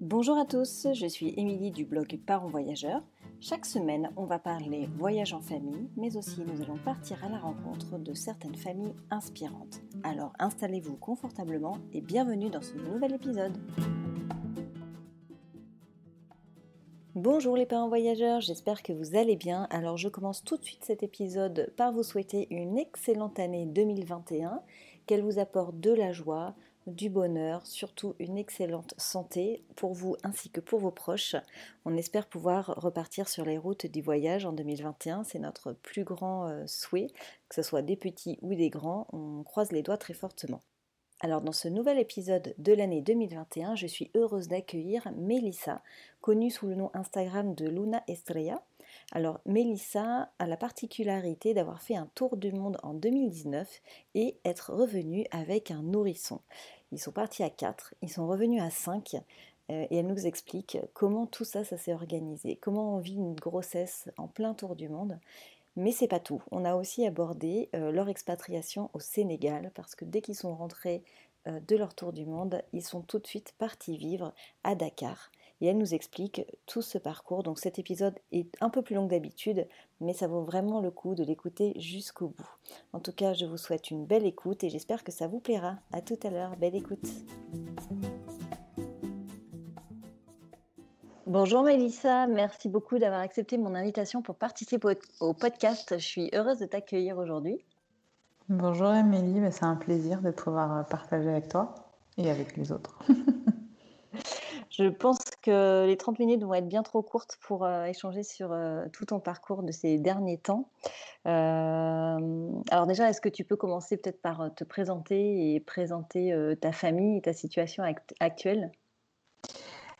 Bonjour à tous, je suis Émilie du blog Parents Voyageurs. Chaque semaine, on va parler voyage en famille, mais aussi nous allons partir à la rencontre de certaines familles inspirantes. Alors installez-vous confortablement et bienvenue dans ce nouvel épisode. Bonjour les parents voyageurs, j'espère que vous allez bien. Alors je commence tout de suite cet épisode par vous souhaiter une excellente année 2021, qu'elle vous apporte de la joie, du bonheur, surtout une excellente santé pour vous ainsi que pour vos proches. On espère pouvoir repartir sur les routes du voyage en 2021, c'est notre plus grand euh, souhait, que ce soit des petits ou des grands, on croise les doigts très fortement. Alors dans ce nouvel épisode de l'année 2021, je suis heureuse d'accueillir Mélissa, connue sous le nom Instagram de Luna Estrella. Alors Mélissa a la particularité d'avoir fait un tour du monde en 2019 et être revenue avec un nourrisson. Ils sont partis à 4, ils sont revenus à 5 euh, et elle nous explique comment tout ça, ça s'est organisé, comment on vit une grossesse en plein tour du monde mais c'est pas tout. On a aussi abordé euh, leur expatriation au Sénégal parce que dès qu'ils sont rentrés euh, de leur tour du monde, ils sont tout de suite partis vivre à Dakar. Et elle nous explique tout ce parcours. Donc cet épisode est un peu plus long que d'habitude, mais ça vaut vraiment le coup de l'écouter jusqu'au bout. En tout cas, je vous souhaite une belle écoute et j'espère que ça vous plaira. À tout à l'heure, belle écoute. Bonjour Mélissa, merci beaucoup d'avoir accepté mon invitation pour participer au podcast. Je suis heureuse de t'accueillir aujourd'hui. Bonjour Émilie, bah, c'est un plaisir de pouvoir partager avec toi et avec les autres. Je pense que les 30 minutes vont être bien trop courtes pour euh, échanger sur euh, tout ton parcours de ces derniers temps. alors déjà, est-ce que tu peux commencer peut-être par te présenter et présenter ta famille et ta situation actuelle?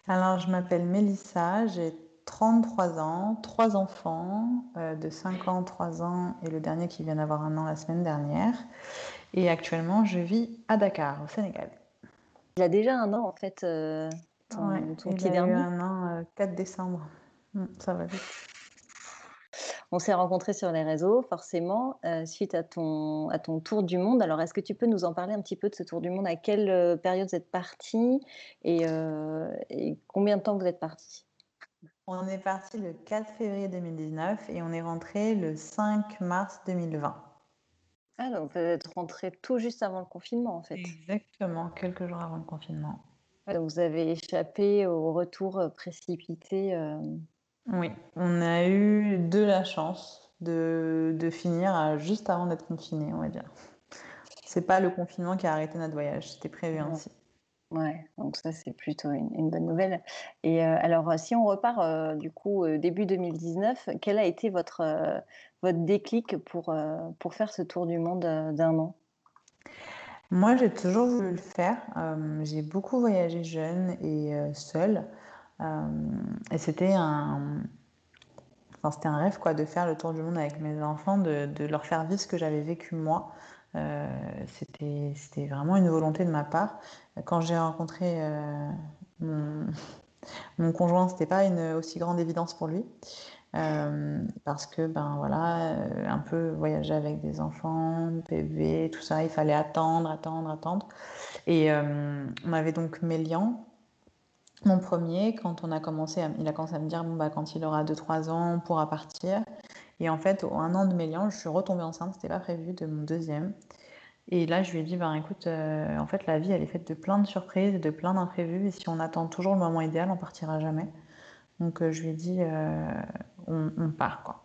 Alors, je m'appelle Mélissa, j'ai 33 ans, trois enfants euh, de 5 ans, 3 ans et le dernier qui vient d'avoir un an la semaine dernière. Et actuellement, je vis à Dakar, au Sénégal. Il a déjà un an en fait, euh, ton, il a eu un an 4 euh, décembre. Hum, ça va vite. On s'est rencontrés sur les réseaux, forcément, euh, suite à ton, à ton tour du monde. Alors, est-ce que tu peux nous en parler un petit peu de ce tour du monde? À quelle euh, période vous êtes parti euh, et, combien de temps vous êtes parti On est parti le 4 février 2019 et on est rentré le 5 mars 2020. Ah, donc vous êtes rentré tout juste avant le confinement, en fait. Exactement, quelques jours avant le confinement. Donc vous avez échappé au retour précipité. Oui, on a eu de la chance de, finir juste avant d'être confiné, on va dire. C'est pas le confinement qui a arrêté notre voyage, c'était prévu ainsi. Ouais, donc ça c'est plutôt une, bonne nouvelle. Et euh, alors si on repart euh, du coup début 2019, quel a été votre, euh, votre déclic pour, pour faire ce tour du monde d'un an? Moi j'ai toujours voulu le faire. j'ai beaucoup voyagé jeune et seule. Euh, et c'était un, enfin, c'était un rêve quoi, de faire le tour du monde avec mes enfants, de, leur faire vivre ce que j'avais vécu moi. Euh, c'était, c'était vraiment une volonté de ma part. Quand j'ai rencontré euh, mon, mon conjoint, c'était pas une aussi grande évidence pour lui. Euh, parce que ben voilà, un peu voyager avec des enfants, bébés, tout ça, il fallait attendre, attendre, attendre. Et on avait donc Mélian, mon premier, quand on a commencé, il a commencé à me dire bon bah quand il aura 2-3 ans, on pourra partir. Et en fait, au un an de mélange, je suis retombée enceinte, c'était pas prévu, de mon deuxième. Et là, je lui ai dit ben écoute, euh, en fait, la vie, elle est faite de plein de surprises et de plein d'imprévus. Et si on attend toujours le moment idéal, on partira jamais. Donc, euh, je lui ai dit euh, on, part quoi.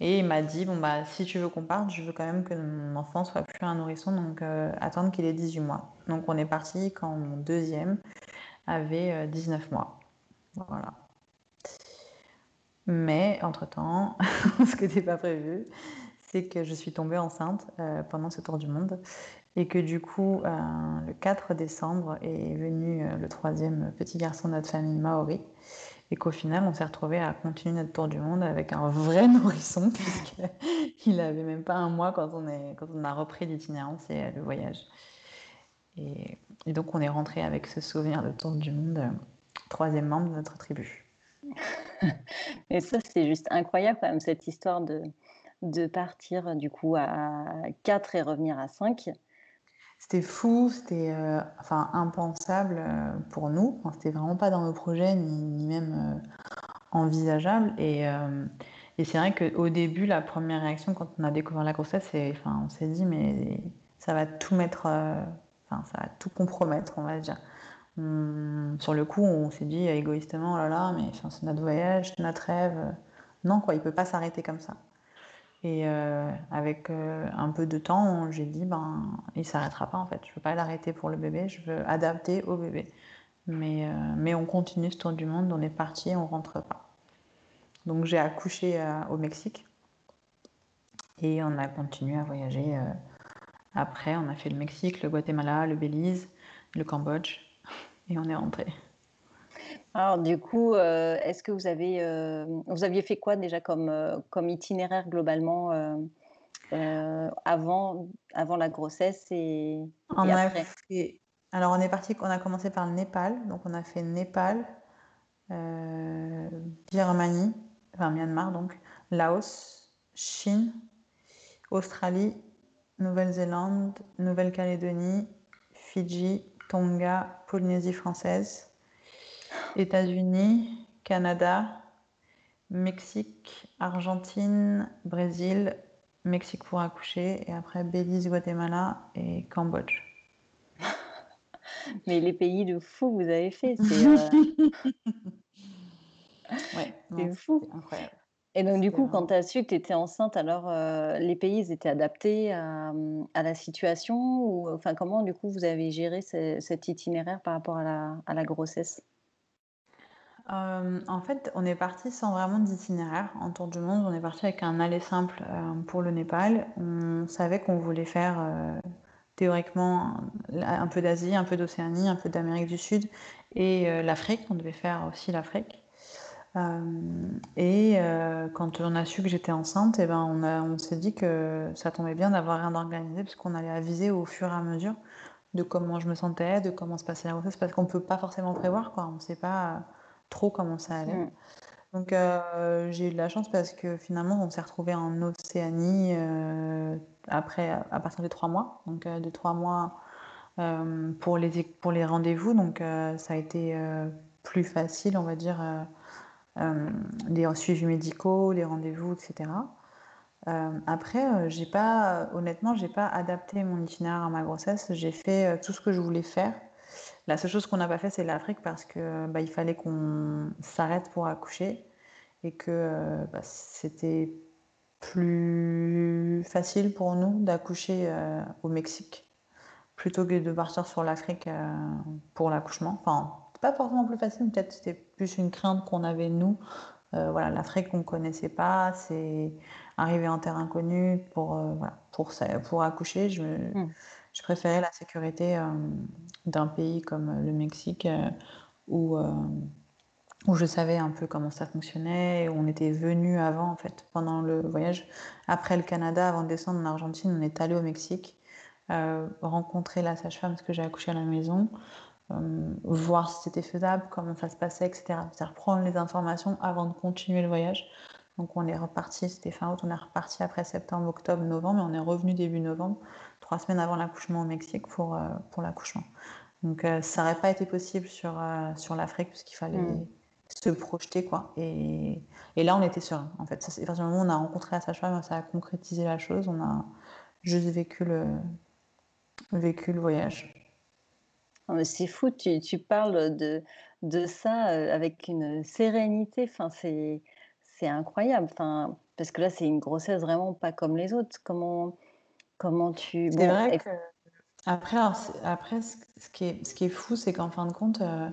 Et il m'a dit bon bah si tu veux qu'on parte, je veux quand même que mon enfant soit plus un nourrisson, donc attendre qu'il ait 18 mois. Donc, on est parti quand mon deuxième avait 19 euh, mois. Voilà. Mais entre-temps, ce qui n'était pas prévu, c'est que je suis tombée enceinte euh, pendant ce tour du monde et que du coup, euh, le 4 décembre est venu le troisième petit garçon de notre famille Maori et qu'au final, on s'est retrouvé à continuer notre tour du monde avec un vrai nourrisson puisqu'il n'avait même pas un mois quand on, a repris l'itinérance et le voyage. Et, donc, on est rentré avec ce souvenir de tour du monde, euh, troisième membre de notre tribu. et ça, c'est juste incroyable quand même, cette histoire de, de partir du coup à 4 et revenir à 5. C'était fou, c'était euh, enfin impensable euh, pour nous. Enfin, c'était vraiment pas dans nos projets ni, ni même envisageable. Et, et c'est vrai qu'au début, la première réaction quand on a découvert la grossesse, c'est, enfin, on s'est dit mais ça va tout mettre, enfin ça va tout compromettre, on va dire. sur le coup, on s'est dit égoïstement, oh là là, mais c'est notre voyage, notre rêve. Non, quoi, il peut pas s'arrêter comme ça. Et euh, avec euh, un peu de temps, j'ai dit, ben, il s'arrêtera pas en fait. Je veux pas l'arrêter pour le bébé, je veux adapter au bébé. Mais, euh, mais on continue ce tour du monde, on est parti, on rentre pas. Donc j'ai accouché au Mexique et on a continué à voyager. après, on a fait le Mexique, le Guatemala, le Belize, le Cambodge et on est rentré. Alors du coup, euh, est-ce que vous avez, euh, vous aviez fait quoi déjà comme, euh, comme itinéraire globalement avant, avant la grossesse et, on après? Alors on est parti, on a commencé par le Népal, donc on a fait Népal, Birmanie, enfin Myanmar donc, Laos, Chine, Australie, Nouvelle-Zélande, Nouvelle-Calédonie, Fidji, Tonga, Polynésie française. États-Unis, Canada, Mexique, Argentine, Brésil, Mexique pour accoucher, et après Belize, Guatemala et Cambodge. Mais les pays de fou vous avez fait, c'est euh, ouais, fou. Incroyable. Et donc, du coup, quand tu as su que tu étais enceinte, alors euh, les pays ils étaient adaptés à, à, la situation ou enfin comment du coup vous avez géré cet itinéraire par rapport à la, à la grossesse? Euh, en fait, on est parti sans vraiment d'itinéraire en tour du monde. On est parti avec un aller simple euh, pour le Népal. On savait qu'on voulait faire euh, théoriquement un peu d'Asie, un peu d'Océanie, un peu d'Amérique du Sud et l'Afrique. On devait faire aussi l'Afrique. et quand on a su que j'étais enceinte, eh ben on, s'est dit que ça tombait bien d'avoir rien d'organisé parce qu'on allait aviser au fur et à mesure de comment je me sentais, de comment se passait la grossesse, parce qu'on ne peut pas forcément prévoir. Quoi. On ne sait pas trop comment ça allait. Mm. Donc euh, j'ai eu de la chance parce que finalement on s'est retrouvé en Océanie euh, après à partir de trois mois, donc euh, de trois mois pour les pour les rendez-vous, donc ça a été plus facile, on va dire, les suivis médicaux, les rendez-vous, etc. après, j'ai pas, honnêtement, j'ai pas adapté mon itinéraire à ma grossesse. J'ai fait tout ce que je voulais faire la seule chose qu'on n'a pas fait, c'est l'Afrique parce que bah, il fallait qu'on s'arrête pour accoucher et que euh, bah, c'était plus facile pour nous d'accoucher euh, au Mexique plutôt que de partir sur l'Afrique euh, pour l'accouchement. Enfin, pas forcément plus facile, peut-être c'était plus une crainte qu'on avait nous. voilà, l'Afrique on connaissait pas, c'est arriver en terre inconnue pour pour accoucher. Je préférais la sécurité euh, d'un pays comme euh, le Mexique euh, où, où je savais un peu comment ça fonctionnait, où on était venu avant en fait pendant le voyage. Après le Canada, avant de descendre en Argentine, on est allé au Mexique, rencontrer la sage-femme parce que j'ai accouché à la maison, voir si c'était faisable, comment ça se passait, etc. C'est-à-dire prendre les informations avant de continuer le voyage. Donc on est reparti, c'était fin août, on est reparti après septembre, octobre, novembre, et on est revenu début novembre trois semaines avant l'accouchement au Mexique pour, euh, pour l'accouchement. Donc euh, ça n'aurait pas été possible sur, euh, sur l'Afrique puisqu'il fallait mm. se projeter. quoi. Et, et, là, on était serein. En fait, ça, à partir du moment où on a rencontré la sage-femme, ça a concrétisé la chose. On a juste vécu le, vécu le voyage. C'est fou, tu, tu, parles de, de ça avec une sérénité. Enfin, c'est, c'est incroyable. Enfin, parce que là, c'est une grossesse vraiment pas comme les autres. Comment Comment tu. C'est vrai que. Après, après ce, qui est, ce qui est fou, c'est qu'en fin de compte, euh,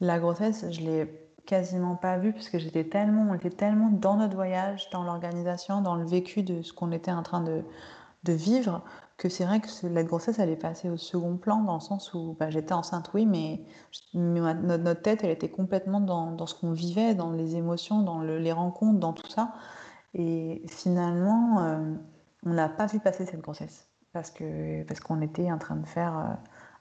la grossesse, je l'ai quasiment pas vue parce que j'étais tellement, on était tellement dans notre voyage, dans l'organisation, dans le vécu de ce qu'on était en train de, de vivre, que c'est vrai que la grossesse, elle est passée au second plan dans le sens où bah, j'étais enceinte, oui, mais, notre, tête, elle était complètement dans, dans ce qu'on vivait, dans les émotions, dans les rencontres, dans tout ça. Et finalement, euh, on n'a pas vu passer cette grossesse parce que parce qu'on était en train de faire euh,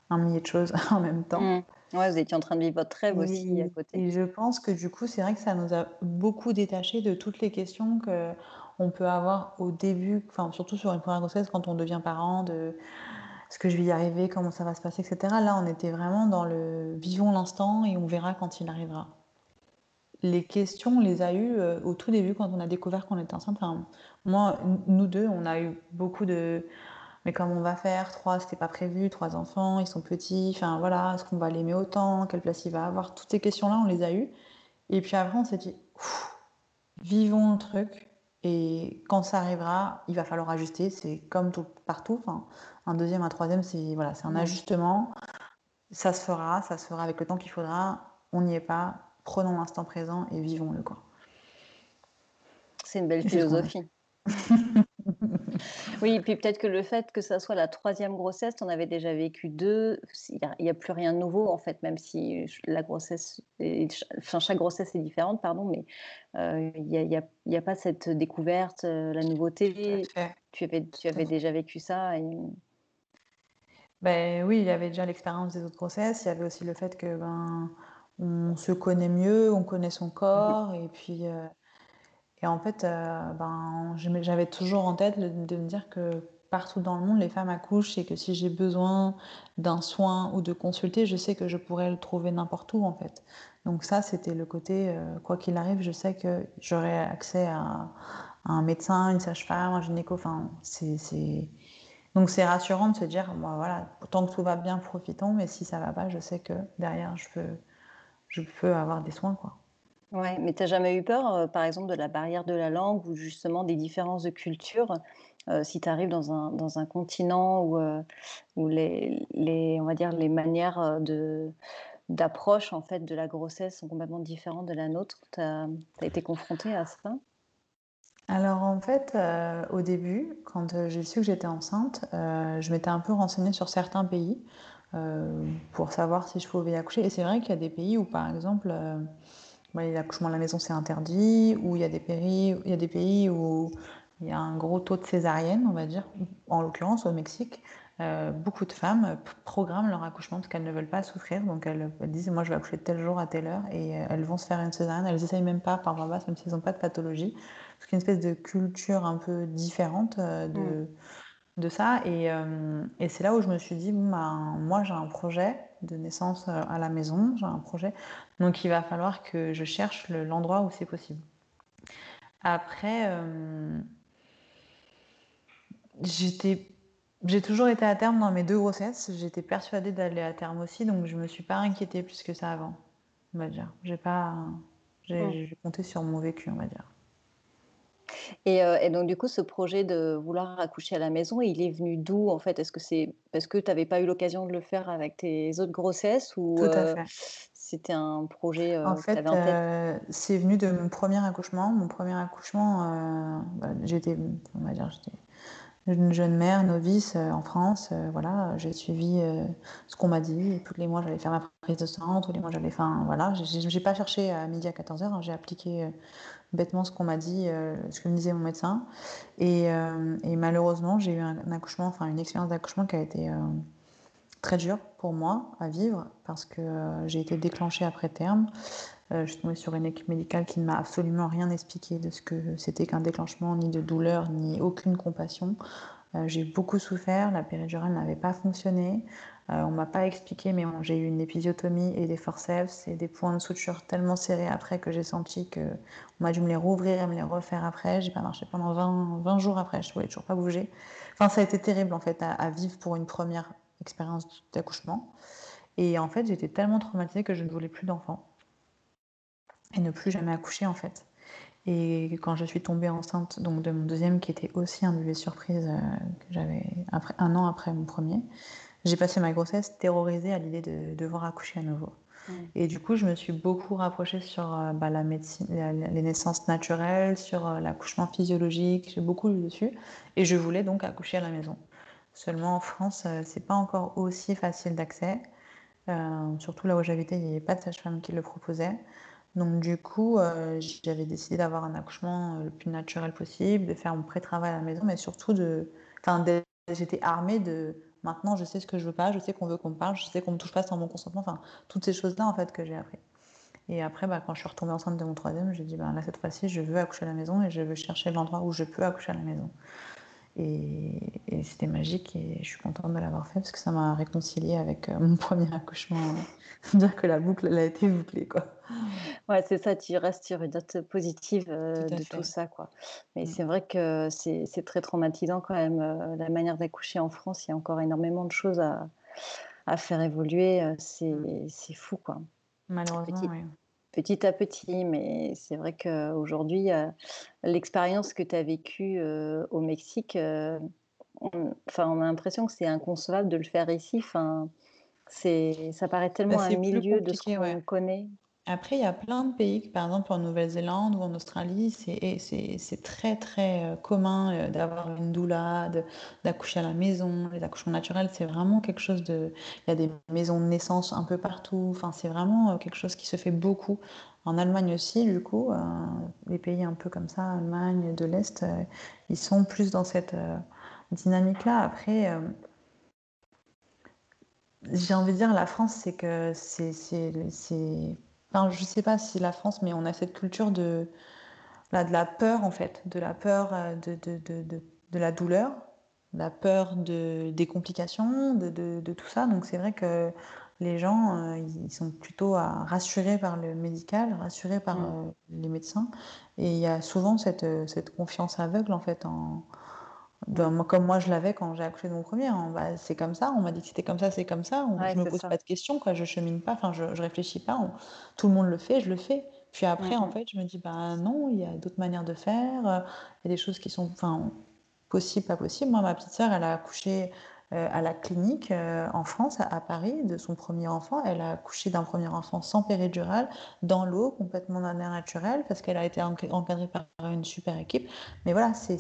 un millier de choses en même temps. Mmh. Ouais, vous étiez en train de vivre votre rêve aussi à côté. Et je pense que du coup, c'est vrai que ça nous a beaucoup détaché de toutes les questions que on peut avoir au début, enfin surtout sur une première grossesse quand on devient parent, de est-ce que je vais y arriver, comment ça va se passer, etc. Là, on était vraiment dans le vivons l'instant et on verra quand il arrivera. Les questions, on les a eues euh, au tout début quand on a découvert qu'on était enceinte. Enfin, moi, nous deux, on a eu beaucoup de mais comment on va faire? Trois, c'était pas prévu, trois enfants, ils sont petits, enfin voilà, est-ce qu'on va l'aimer autant? Quelle place il va avoir? Toutes ces questions-là, on les a eues. Et puis après, on s'est dit, vivons le truc, et quand ça arrivera, il va falloir ajuster. C'est comme tout, partout. Enfin, un deuxième, un troisième, c'est voilà, c'est un ajustement. Ça se fera, ça se fera avec le temps qu'il faudra. On n'y est pas. Prenons l'instant présent et vivons-le. C'est une belle philosophie. Oui, puis peut-être que le fait que ça soit la troisième grossesse, on avait déjà vécu deux, il n'y a, plus rien de nouveau en fait, même si la grossesse, enfin chaque grossesse est différente, pardon, mais euh, il n'y a, a, pas cette découverte, euh, la nouveauté. Tu avais, tu avais déjà vécu ça et... Ben oui, il y avait déjà l'expérience des autres grossesses. Il y avait aussi le fait que ben on se connaît mieux, on connaît son corps, et puis euh, et en fait, euh, ben, j'avais toujours en tête de me dire que partout dans le monde, les femmes accouchent et que si j'ai besoin d'un soin ou de consulter, je sais que je pourrais le trouver n'importe où en fait. Donc ça, c'était le côté, euh, quoi qu'il arrive, je sais que j'aurai accès à, un médecin, une sage-femme, un gynéco. Enfin, c'est, Donc c'est rassurant de se dire, voilà, tant que tout va bien, profitons, mais si ça va pas, je sais que derrière, je peux, je peux avoir des soins. quoi. Ouais, mais tu n'as jamais eu peur, euh, par exemple, de la barrière de la langue ou justement des différences de culture, euh, si tu arrives dans un dans un continent où, euh, où les les on va dire les manières, de d'approche, en fait, de la grossesse sont complètement différentes de la nôtre? Tu as été confrontée à ça? Alors en fait, au début, quand, j'ai su que j'étais enceinte, je m'étais un peu renseignée sur certains pays, pour savoir si je pouvais y accoucher et c'est vrai qu'il y a des pays où, par exemple, l'accouchement à la maison c'est interdit, ou il y, a des pays, il y a des pays où il y a un gros taux de césarienne, on va dire. En l'occurrence, au Mexique, euh, beaucoup de femmes programment leur accouchement parce qu'elles ne veulent pas souffrir. Donc elles, disent Moi, je vais accoucher tel jour à telle heure et euh, elles vont se faire une césarienne. Elles n'essayent même pas par voie basse, même s'ils n'ont pas de pathologie. C'est une espèce de culture un peu différente euh, de, mm de ça. Euh, et, c'est là où je me suis dit, ben, moi j'ai un projet de naissance euh, à la maison, j'ai un projet, donc il va falloir que je cherche l'endroit où c'est possible. Après, euh, j'ai toujours été à terme dans mes deux grossesses, j'étais persuadée d'aller à terme aussi, donc je me suis pas inquiétée plus que ça avant, on va dire. J'ai pas, j'ai mmh. compté sur mon vécu, on va dire. Euh, et, donc, du coup, ce projet de vouloir accoucher à la maison, il est venu d'où en fait? Est-ce que c'est parce que tu n'avais pas eu l'occasion de le faire avec tes autres grossesses ou Tout à euh, fait. c'était un projet En fait, euh, c'est venu de mon premier accouchement. Mon premier accouchement, bah, j'étais, on va dire, j'étais une jeune mère novice en France. voilà, j'ai suivi ce qu'on m'a dit. tous les mois, j'allais faire ma prise de sang. Tous les mois, j'allais. Enfin, voilà, j'ai pas cherché à midi à 14h. Hein, j'ai appliqué bêtement ce qu'on m'a dit, euh, ce que me disait mon médecin. Et, euh, malheureusement, j'ai eu un, accouchement, enfin une expérience d'accouchement qui a été euh, très dure pour moi à vivre parce que j'ai été déclenchée après terme. Je suis tombée sur une équipe médicale qui ne m'a absolument rien expliqué de ce que c'était qu'un déclenchement, ni de douleur, ni aucune compassion. j'ai beaucoup souffert, la péridurale n'avait pas fonctionné. On euh, on m'a pas expliqué, mais j'ai eu une épisiotomie et des forceps et des points de suture tellement serrés après que j'ai senti que on m'a dû me les rouvrir et me les refaire après. J'ai pas marché pendant 20, 20 jours après, je voulais toujours pas bouger. Enfin, ça a été terrible en fait à, vivre pour une première expérience d'accouchement. Et en fait, j'étais tellement traumatisée que je ne voulais plus d'enfants et ne plus jamais accoucher en fait. Et quand je suis tombée enceinte donc de mon deuxième, qui était aussi un bébé surprise euh, que j'avais un an après mon premier, j'ai passé ma grossesse terrorisée à l'idée de devoir accoucher à nouveau. Et du coup, je me suis beaucoup rapprochée sur euh, bah, la médecine, les naissances naturelles, sur euh, l'accouchement physiologique. J'ai beaucoup lu dessus. Et je voulais donc accoucher à la maison. Seulement en France, c'est pas encore aussi facile d'accès. surtout là où j'habitais, il n'y avait pas de sage-femme qui le proposait. Donc du coup, j'avais décidé d'avoir un accouchement le plus naturel possible, de faire mon pré-travail à la maison, mais surtout de, enfin, j'étais armée de Maintenant, je sais ce que je veux pas, je sais qu'on veut qu'on me parle, je sais qu'on me touche pas sans mon consentement. Enfin, toutes ces choses-là, en fait, que j'ai appris. Et après, bah, quand je suis retombée enceinte de mon troisième, j'ai dit, bah, là, cette fois-ci, je veux accoucher à la maison et je veux chercher l'endroit où je peux accoucher à la maison. Et, c'était magique et je suis contente de l'avoir fait parce que ça m'a réconcilié avec euh, mon premier accouchement. dire que la boucle, elle a été bouclée, quoi. Ouais, c'est ça, tu restes sur une note positive euh, de tout ça, quoi. Mais mm. c'est vrai que c'est très traumatisant quand même, euh, la manière d'accoucher en France. Il y a encore énormément de choses à, à faire évoluer. Mm. C'est fou, quoi. Malheureusement, petit à petit, mais c'est vrai qu'aujourd'hui, euh, l'expérience que tu as vécue euh, au Mexique, euh, on, enfin, on a l'impression que c'est inconcevable de le faire ici. Enfin, ça paraît tellement bah, un milieu de ce qu'on connaît. Après, il y a plein de pays, par exemple en Nouvelle-Zélande ou en Australie, c'est très très euh, commun euh, d'avoir une doula, d'accoucher à la maison. Les accouchements naturels, c'est vraiment quelque chose de... Il y a des maisons de naissance un peu partout. Enfin, c'est vraiment euh, quelque chose qui se fait beaucoup. En Allemagne aussi, du coup, les pays un peu comme ça, Allemagne de l'Est, ils sont plus dans cette dynamique-là. Après, j'ai envie de dire, la France, c'est que c'est je ne sais pas si la France, mais on a cette culture de, de la peur, en fait, de la peur euh, de, de, la douleur, la peur de, des complications, de, tout ça. Donc c'est vrai que les gens, euh, ils sont plutôt rassurés par le médical, rassurés par mm. euh, les médecins. Et il y a souvent cette, cette confiance aveugle, en fait, en, comme moi je l'avais quand j'ai accouché de mon premier. Hein. Bah, c'est comme ça, on m'a dit que c'était comme ça, c'est comme ça. je me pose pas de questions, quoi. je chemine pas, enfin je, je réfléchis pas. tout le monde le fait, je le fais. Puis après, en fait, je me dis, bah non, il y a d'autres manières de faire. Euh, il y a des choses qui sont enfin, possibles, pas possibles. Moi, ma petite sœur, elle a accouché euh, à la clinique euh, en France, à, Paris, de son premier enfant. Elle a accouché d'un premier enfant sans péridurale, dans l'eau, complètement d'un air naturel, parce qu'elle a été encadrée par une super équipe. Mais voilà, c'est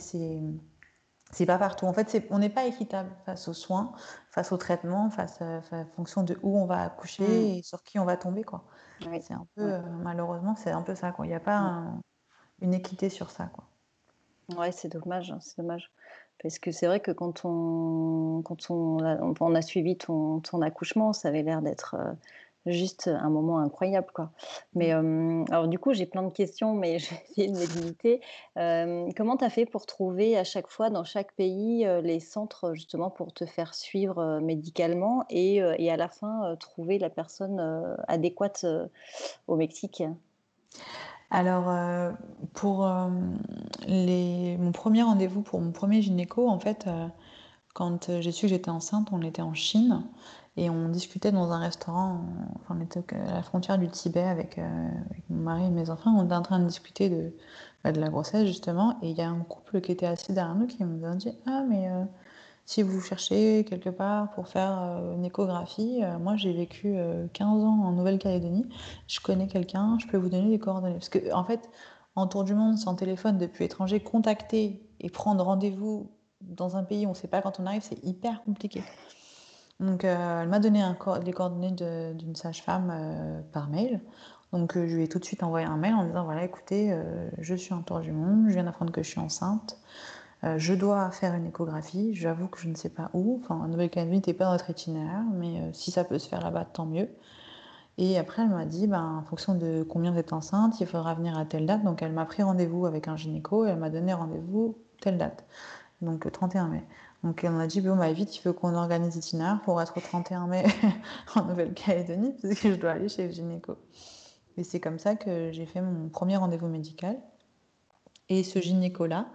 c'est pas partout. En fait, on n'est pas équitable face aux soins, face au traitement, face à, en fonction de où on va accoucher mm. et sur qui on va tomber. Quoi. C'est un peu, euh, malheureusement, c'est un peu ça. Il n'y a pas mm. une équité sur ça. Quoi. Ouais, c'est dommage, hein, c'est dommage. Parce que c'est vrai que quand on, quand on, a, on a suivi ton, ton accouchement, ça avait l'air d'être euh, juste un moment incroyable, quoi. Mais mmh. alors du coup, j'ai plein de questions, mais je vais essayer de les limiter. comment tu as fait pour trouver à chaque fois dans chaque pays les centres justement pour te faire suivre médicalement et, et, à la fin trouver la personne adéquate au Mexique? Alors, pour les... mon premier rendez-vous pour mon premier gynéco, en fait, quand j'ai su que j'étais enceinte, on était en Chine. Et on discutait dans un restaurant, enfin, on était à la frontière du Tibet avec, euh, avec, mon mari et mes enfants. On était en train de discuter de, bah, de la grossesse, justement. Et il y a un couple qui était assis derrière nous qui nous a dit Ah, mais euh, si vous cherchez quelque part pour faire euh, une échographie, moi j'ai vécu 15 ans en Nouvelle-Calédonie. Je connais quelqu'un, je peux vous donner des coordonnées. Parce que, en fait, en tour du monde, sans téléphone, depuis étranger, contacter et prendre rendez-vous dans un pays où on ne sait pas quand on arrive, c'est hyper compliqué. Donc, euh, elle m'a donné les coordonnées d'une sage-femme euh, par mail. Donc, euh, je lui ai tout de suite envoyé un mail en disant voilà, écoutez, je suis en tour du monde, je viens d'apprendre que je suis enceinte, je dois faire une échographie. J'avoue que je ne sais pas où. Enfin, en Nouvelle-Calédonie n'était pas dans notre itinéraire, mais si ça peut se faire là-bas, tant mieux. Et après, elle m'a dit, ben, en fonction de combien vous êtes enceinte, il faudra venir à telle date. Donc, elle m'a pris rendez-vous avec un gynéco et elle m'a donné rendez-vous telle date. Donc, le 31 mai. Donc on a dit, bon, bah, vite, il faut qu'on organise l'itinéraire pour être au 31 mai en Nouvelle-Calédonie, parce que je dois aller chez le gynéco. Et c'est comme ça que j'ai fait mon premier rendez-vous médical. Et ce gynéco-là,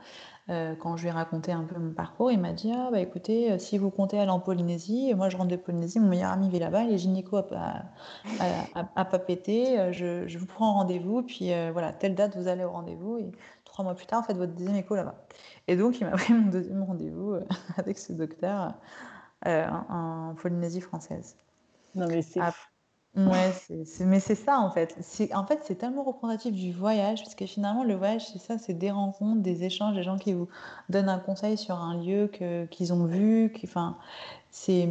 euh, quand je lui ai raconté un peu mon parcours, il m'a dit Ah, bah écoutez, euh, si vous comptez aller en Polynésie, moi je rentre de Polynésie, mon meilleur ami vit là-bas, il est gynéco à, à, pas péter, euh, je, vous prends rendez-vous, puis voilà, telle date vous allez au rendez-vous, trois mois plus tard, faites votre deuxième écho là-bas. Et donc, il m'a pris mon deuxième rendez-vous euh, avec ce docteur euh, en, Polynésie française. Non, mais c'est. ouais, mais c'est ça en fait. En fait, c'est tellement représentatif du voyage, parce que finalement, le voyage, c'est ça, c'est des rencontres, des échanges, des gens qui vous donnent un conseil sur un lieu qu'ils ont vu. Qui, enfin, c'est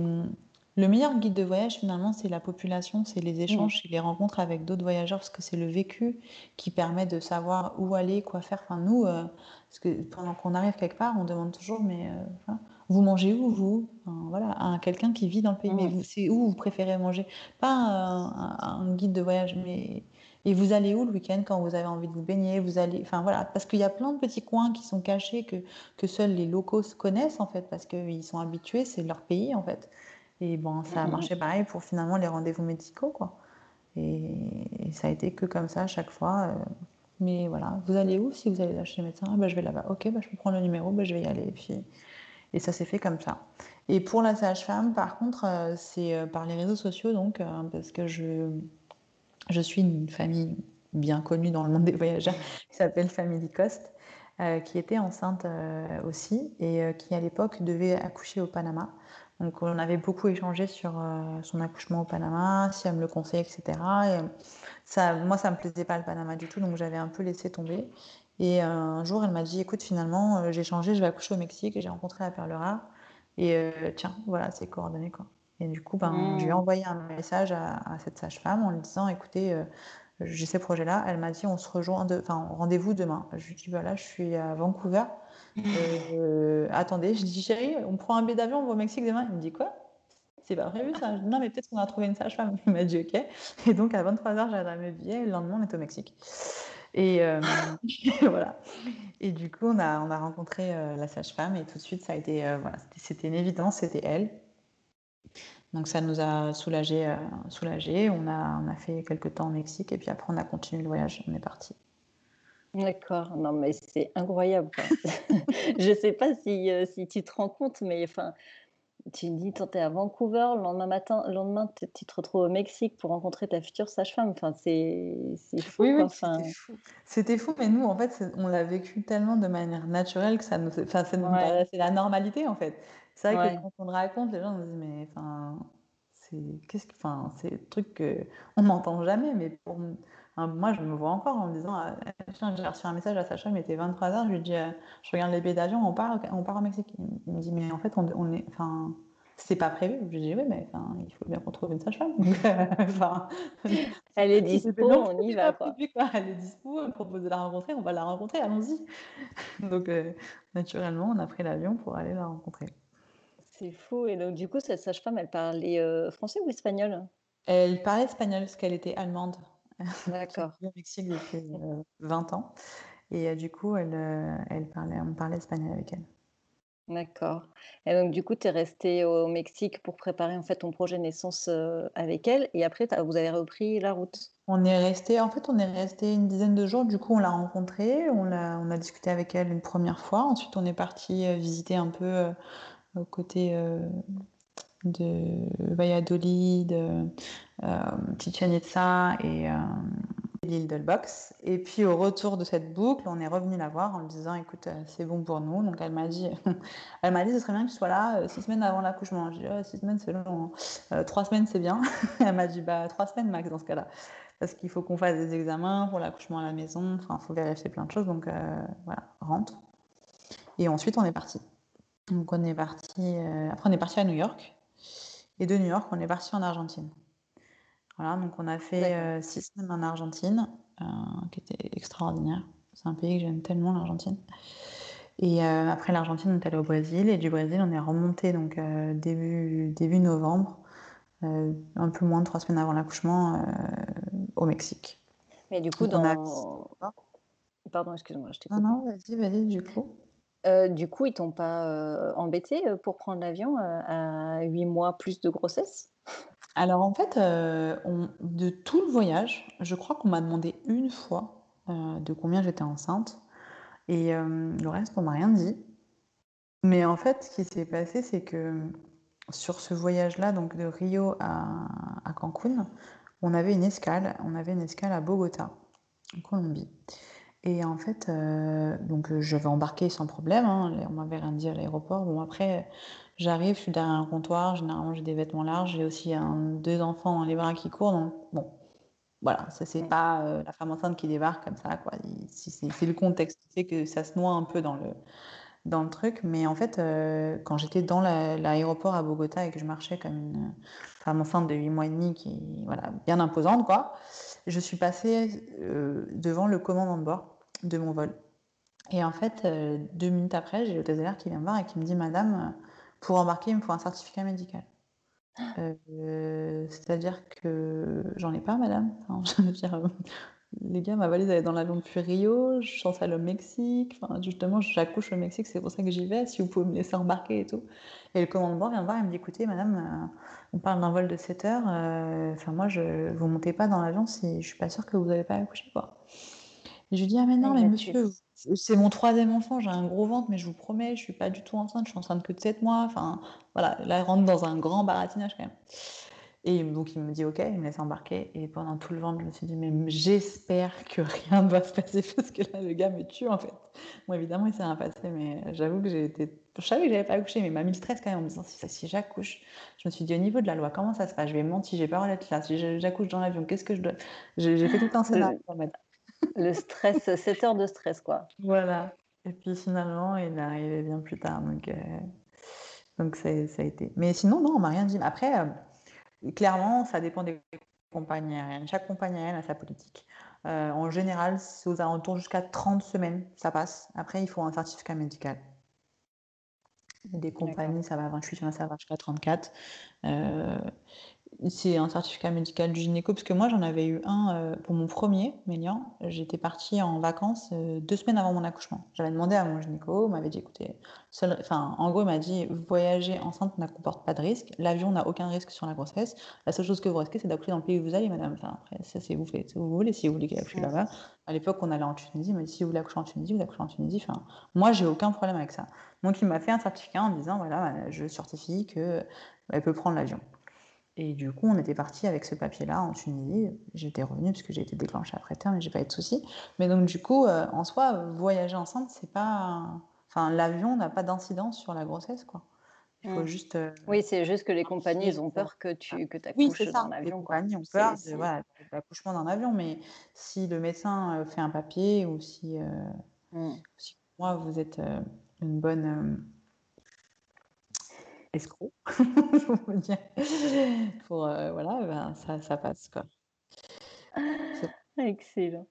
le meilleur guide de voyage, finalement, c'est la population, c'est les échanges, c'est les rencontres avec d'autres voyageurs, parce que c'est le vécu qui permet de savoir où aller, quoi faire. Enfin, nous, euh, parce que pendant qu'on arrive quelque part, on demande toujours, mais euh, vous mangez où, vous? Voilà, à quelqu'un qui vit dans le pays. Mais c'est où vous préférez manger? Pas un, guide de voyage, mais Et vous allez où le week-end quand vous avez envie de vous baigner? Vous allez, enfin voilà, parce qu'il y a plein de petits coins qui sont cachés que, que seuls les locaux connaissent en fait, parce qu'ils sont habitués, c'est leur pays en fait. Et bon, ça a marché pareil pour finalement les rendez-vous médicaux, quoi. Et, ça a été que comme ça à chaque fois. Euh. mais voilà, vous allez où si vous allez chez le médecin? Ah, bah, Je vais là-bas. Ok, bah, je peux prendre le numéro, bah, je vais y aller. Et, puis, et ça s'est fait comme ça. Et pour la sage-femme, par contre, euh, c'est euh, par les réseaux sociaux, donc, parce que je, je suis une famille bien connue dans le monde des voyageurs qui s'appelle Family Cost, qui était enceinte aussi et qui à l'époque devait accoucher au Panama. Donc on avait beaucoup échangé sur euh, son accouchement au Panama, si elle me le conseillait, etc. Et ça, moi, ça me plaisait pas le Panama du tout, donc j'avais un peu laissé tomber. Et un jour, elle m'a dit, écoute, finalement, euh, j'ai changé, je vais accoucher au Mexique et j'ai rencontré la perle rare. Et euh, tiens, voilà, c'est coordonné quoi. Et du coup, ben, mmh. je lui ai envoyé un message à, cette sage-femme en lui disant, écoutez, j'ai ces projets-là. Elle m'a dit, on se rejoint, enfin, rendez-vous demain. Je lui ai dit, voilà, je suis à Vancouver. Euh, attendez, je dis chérie, on prend un billet d'avion, on va au Mexique demain. Il me dit quoi? C'est pas prévu ça. non, mais peut-être qu'on a trouvé une sage-femme. Il m'a dit ok. Et donc à 23h, j'ai mes billets. Le lendemain, on est au Mexique. Et euh, voilà. Et du coup, on a, on a rencontré euh, la sage-femme et tout de suite, ça a été, voilà, c'était une évidence, c'était elle. Donc ça nous a soulagé, soulagé. On a, on a fait quelques temps au Mexique et puis après, on a continué le voyage. On est parti. D'accord, non mais c'est incroyable Je sais pas si, euh, si tu te rends compte, mais enfin, tu dis tu es à Vancouver, le lendemain matin le lendemain tu te retrouves au Mexique pour rencontrer ta future sage-femme. Enfin, c'est fou Oui, oui, c'était fou. C'était fou, mais nous, en fait, on l'a vécu tellement de manière naturelle que ça nous enfin, ça nous paraissait la normalité, en fait. C'est vrai que quand on le raconte, les gens nous disent: «Mais enfin, c'est qu'est-ce que enfin, c'est des trucs qu'on n'entend jamais», mais pour moi, je me vois encore en me disant, ah, j'ai reçu un message à Sacha, il était 23h, je lui dis, euh, je regarde les billets d'avion, on part, on part au Mexique. Il me dit, mais en fait, on, est, enfin, c'est pas prévu. Je lui dis, oui, mais enfin, il faut bien qu'on trouve une sage-femme. elle est dispo, on y va. Quoi. Elle est dispo, on propose de la rencontrer, on va la rencontrer, allons-y. Donc, euh, naturellement, on a pris l'avion pour aller la rencontrer. C'est fou. Et donc, du coup, cette sage-femme, elle parlait euh, français ou espagnol? Elle parlait espagnol parce qu'elle était allemande. D'accord. au Mexique depuis 20 ans. Et du coup, elle, elle parlait, on parlait espagnol avec elle. D'accord. Et donc, du coup, tu es resté au Mexique pour préparer en fait ton projet naissance avec elle. Et après, vous avez repris la route? On est resté, en fait, on est resté une dizaine de jours. Du coup, on l'a rencontrée, on a, on a discuté avec elle une première fois. Ensuite, on est parti visiter un peu au côté de Valladolid, de euh, Chichen et euh, l'île d'Elbox. Et puis au retour de cette boucle, on est revenu la voir en lui disant écoute, euh, c'est bon pour nous. Donc elle m'a dit, elle m'a dit ce serait bien que tu sois là six semaines avant l'accouchement. J'ai dit six semaines c'est long, hein. trois semaines c'est bien. elle m'a dit bah trois semaines max dans ce cas-là. Parce qu'il faut qu'on fasse des examens pour l'accouchement à la maison, enfin, il faut vérifier plein de choses, donc voilà, rentre. Et ensuite, on est parti. Donc, on est parti, après, on est parti à New York. Et de New York, on est parti en Argentine. Voilà, donc on a fait euh, six semaines en Argentine, euh, qui était extraordinaire. C'est un pays que j'aime tellement, l'Argentine. Et euh, après l'Argentine, on est allé au Brésil. Et du Brésil, on est remonté donc début, début novembre, un peu moins de trois semaines avant l'accouchement, au Mexique. Mais du coup, dans... Pardon, excuse-moi, je t'ai Non, non, vas-y, vas-y, du coup. Euh, du coup, ils t'ont pas, euh, embêté, euh, pour prendre l'avion, à 8 mois plus de grossesse? Alors en fait, de tout le voyage, je crois qu'on m'a demandé une fois, de combien j'étais enceinte et le reste, on m'a rien dit. Mais en fait, ce qui s'est passé, c'est que, sur ce voyage-là, donc de Rio à à Cancun, on avait une escale on avait une escale à Bogota, en Colombie. Et en fait, euh, donc euh, je vais embarquer sans problème, hein, on m'avait rien dit à l'aéroport. Bon après, j'arrive, je suis derrière un comptoir, généralement j'ai des vêtements larges, j'ai aussi un deux enfants dans les bras qui courent, donc bon, voilà, ça c'est pas, euh, la femme enceinte qui débarque comme ça quoi. c'est le contexte qui fait que ça se noie un peu dans le dans le truc. Mais en fait, quand j'étais dans l'aéroport à Bogota et que je marchais comme une femme enceinte de 8 mois et demi qui voilà, bien imposante quoi, je suis passée, devant le commandant de bord de mon vol. Et en fait, euh, deux minutes après, j'ai l'hôtesse qui vient me voir et qui me dit Madame, euh, pour embarquer, il me faut un certificat médical. Euh, c'est-à-dire que j'en ai pas, madame. je veux dire, les gars, ma valise elle est dans l'avion depuis Rio, je suis aller au Mexique, enfin, justement, j'accouche au Mexique, c'est pour ça que j'y vais, si vous pouvez me laisser embarquer et tout. Et le commandant vient me voir et me dit, écoutez, madame, euh, on parle d'un vol de 7 heures, euh, enfin, moi, je, vous montez pas dans l'avion si je suis pas sûre que vous n'avez pas accouché, quoi. Et je lui dis, ah, mais non, mais monsieur, c'est mon troisième enfant, j'ai un gros ventre, mais je vous promets, je suis pas du tout enceinte, je suis enceinte que de 7 mois, enfin, voilà, là, elle rentre dans un grand baratinage quand même. Et donc il me dit ok, il me laisse embarquer. Et pendant tout le vent, je me suis dit mais j'espère que rien ne va se passer parce que là le gars me tue en fait. Bon évidemment il s'est rien passé, mais j'avoue que j'ai été, je savais que j'avais pas accouché, mais m'a mis le stress quand même en me disant si, si j'accouche, je me suis dit au niveau de la loi comment ça se passe? Je vais mentir, j'ai pas d'être là. Si j'accouche dans l'avion, qu'est-ce que je dois? J'ai fait tout un scénario. Le stress, 7 heures de stress quoi. Voilà. Et puis finalement il est arrivé bien plus tard donc. Euh, donc ça, ça, a été. Mais sinon, non, on m'a rien dit. Après, euh, Clairement, ça dépend des compagnies aériennes. Chaque compagnie aérienne a sa politique. Euh, en général, c'est aux alentours jusqu'à 30 semaines, ça passe. Après, il faut un certificat médical. Des compagnies, ça va à 28, ça va jusqu'à 34 c'est un certificat médical du gynéco, parce que moi j'en avais eu un euh, pour mon premier Mélian. J'étais partie en vacances euh, deux semaines avant mon accouchement. J'avais demandé à mon gynéco, il m'avait dit écoutez, enfin, en gros il m'a dit voyager enceinte ne comporte pas de risque, l'avion n'a aucun risque sur la grossesse. La seule chose que vous risquez c'est d'accoucher dans le pays où vous allez, madame. Enfin, après, ça c'est vous faites vous voulez, si vous voulez accoucher là-bas. À l'époque on allait en Tunisie, mais si vous voulez accoucher en Tunisie, vous accouchez en Tunisie. Enfin, moi j'ai aucun problème avec ça. Donc il m'a fait un certificat en disant voilà, je certifie qu'elle peut prendre l'avion. Et du coup, on était parti avec ce papier-là en Tunisie. J'étais revenue parce que j'ai été déclenchée après terme et j'ai pas eu de soucis. Mais donc, du coup, euh, en soi, voyager enceinte, c'est pas. Enfin, l'avion n'a pas d'incidence sur la grossesse, quoi. Il faut mmh. juste. Euh, oui, c'est juste que les compagnies, ils ont peur que tu que accouches oui, dans l'avion. Les compagnies ont peur de, voilà, l'accouchement dans l'avion, mais si le médecin euh, fait un papier ou si, mmh. si moi, vous êtes une bonne escroc. Pour, euh, voilà, ben, ça, ça passe, quoi. Excellent.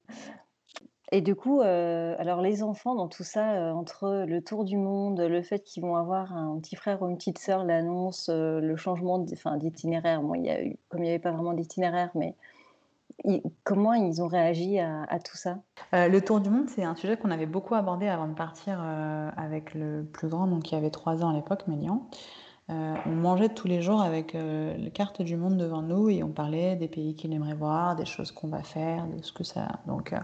Et du coup, euh, alors les enfants dans tout ça, euh, entre le tour du monde, le fait qu'ils vont avoir un petit frère ou une petite sœur, l'annonce, le changement d'itinéraire, il y a eu comme il n'y avait pas vraiment d'itinéraire, mais comment ils ont réagi à tout ça? le tour du monde, c'est un sujet qu'on avait beaucoup abordé avant de partir, avec le plus grand, donc qui avait 3 ans à l'époque, Mélian. Euh, on mangeait tous les jours avec euh, les cartes du monde devant nous et on parlait des pays qu'il aimerait voir, des choses qu'on va faire, de ce que ça. Donc euh,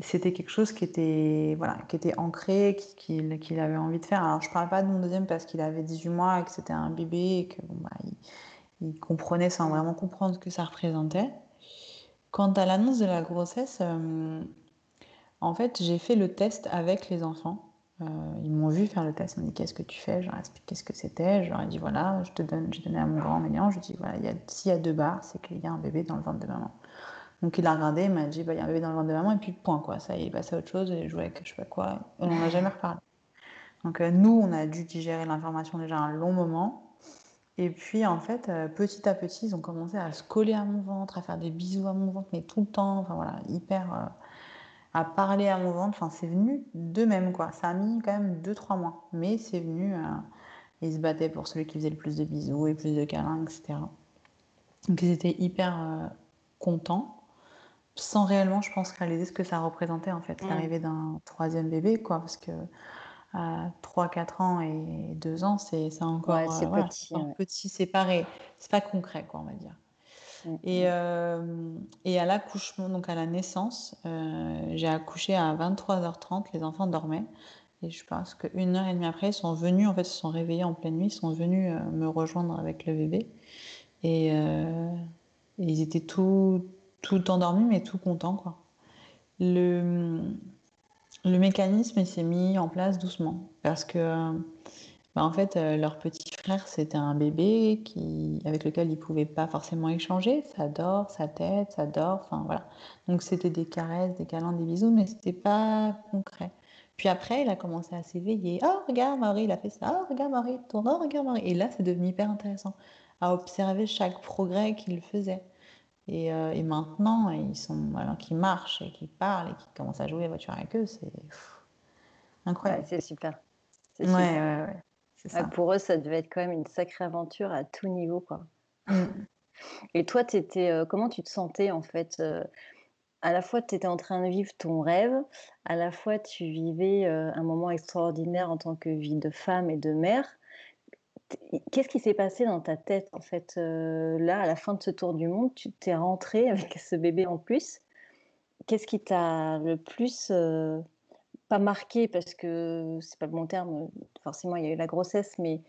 c'était quelque chose qui était voilà, qui était ancré, qu'il avait envie de faire. Alors je parle pas de mon deuxième parce qu'il avait 18 mois et que c'était un bébé et que bah, comprenait sans vraiment comprendre ce que ça représentait. Quant à l'annonce de la grossesse, en fait j'ai fait le test avec les enfants. Euh, ils m'ont vu faire le test, ils m'ont dit qu'est-ce que tu fais, je leur ai expliqué ce que c'était, je leur ai dit voilà, je te donne, j'ai donné à mon grand médian, je lui ai dit voilà, s'il y a deux barres, c'est qu'il y a un bébé dans le ventre de maman. Donc il a regardé, il m'a dit bah, il y a un bébé dans le ventre de maman, et puis point quoi, ça il est passé à autre chose, et jouait avec je sais pas quoi, on n'en a jamais reparlé. Donc euh, nous, on a dû digérer l'information déjà un long moment. Et puis en fait, euh, petit à petit, ils ont commencé à se coller à mon ventre, à faire des bisous à mon ventre, mais tout le temps, enfin voilà, hyper à parler à mon ventre. Enfin, c'est venu d'eux-mêmes, quoi. Ça a mis quand même 2-3 mois. Mais c'est venu. Euh, ils se battaient pour celui qui faisait le plus de bisous et plus de câlins, etc. Donc, ils étaient hyper euh, contents, sans réellement, je pense, réaliser ce que ça représentait, en fait, l'arrivée d'un troisième bébé, quoi. Parce que à 3-4 ans et 2 ans, c'est encore ouais, euh, petit, petit séparé. C'est pas concret, quoi, on va dire. Et, mm. euh, et à l'accouchement, donc à la naissance, euh, j'ai accouché à 23h30, les enfants dormaient. Et je pense qu'une heure et demie après, ils sont venus, en fait, ils se sont réveillés en pleine nuit, ils sont venus euh, me rejoindre avec le bébé. Et, ils étaient tout, tout endormis, mais tout contents, quoi. Le, le mécanisme, il s'est mis en place doucement. Parce que bah, en fait, leur petit frère, c'était un bébé qui, avec lequel ils ne pouvaient pas forcément échanger. Ça dort, sa tête, ça dort, enfin voilà. Donc c'était des caresses, des câlins, des bisous, mais c'était pas concret. Puis après, il a commencé à s'éveiller. Oh, regarde, Marie, il a fait ça. Oh, regarde, Marie, tourne. Oh, regarde, Marie. Et là, c'est devenu hyper intéressant à observer chaque progrès qu'il faisait. Et, euh, et, maintenant, ils sont, alors qu'ils marchent et qu'ils parlent et qu'ils commencent à jouer à la voiture avec eux, c'est incroyable. c'est super. Ouais, ouais, ouais pour eux, ça devait être quand même une sacrée aventure à tout niveau, quoi. Mm. Et toi, étais, euh, comment tu te sentais en fait euh, à la fois tu étais en train de vivre ton rêve, à la fois tu vivais, heu, un moment extraordinaire en tant que vie de femme et de mère. Qu'est-ce qui s'est passé dans ta tête en fait, heu, là, à la fin de ce tour du monde? Tu tu es rentrée avec ce bébé en plus. Qu'est-ce qui t'a le plus, pas marqué parce que c'est pas le bon terme, forcément il y a eu la grossesse, mais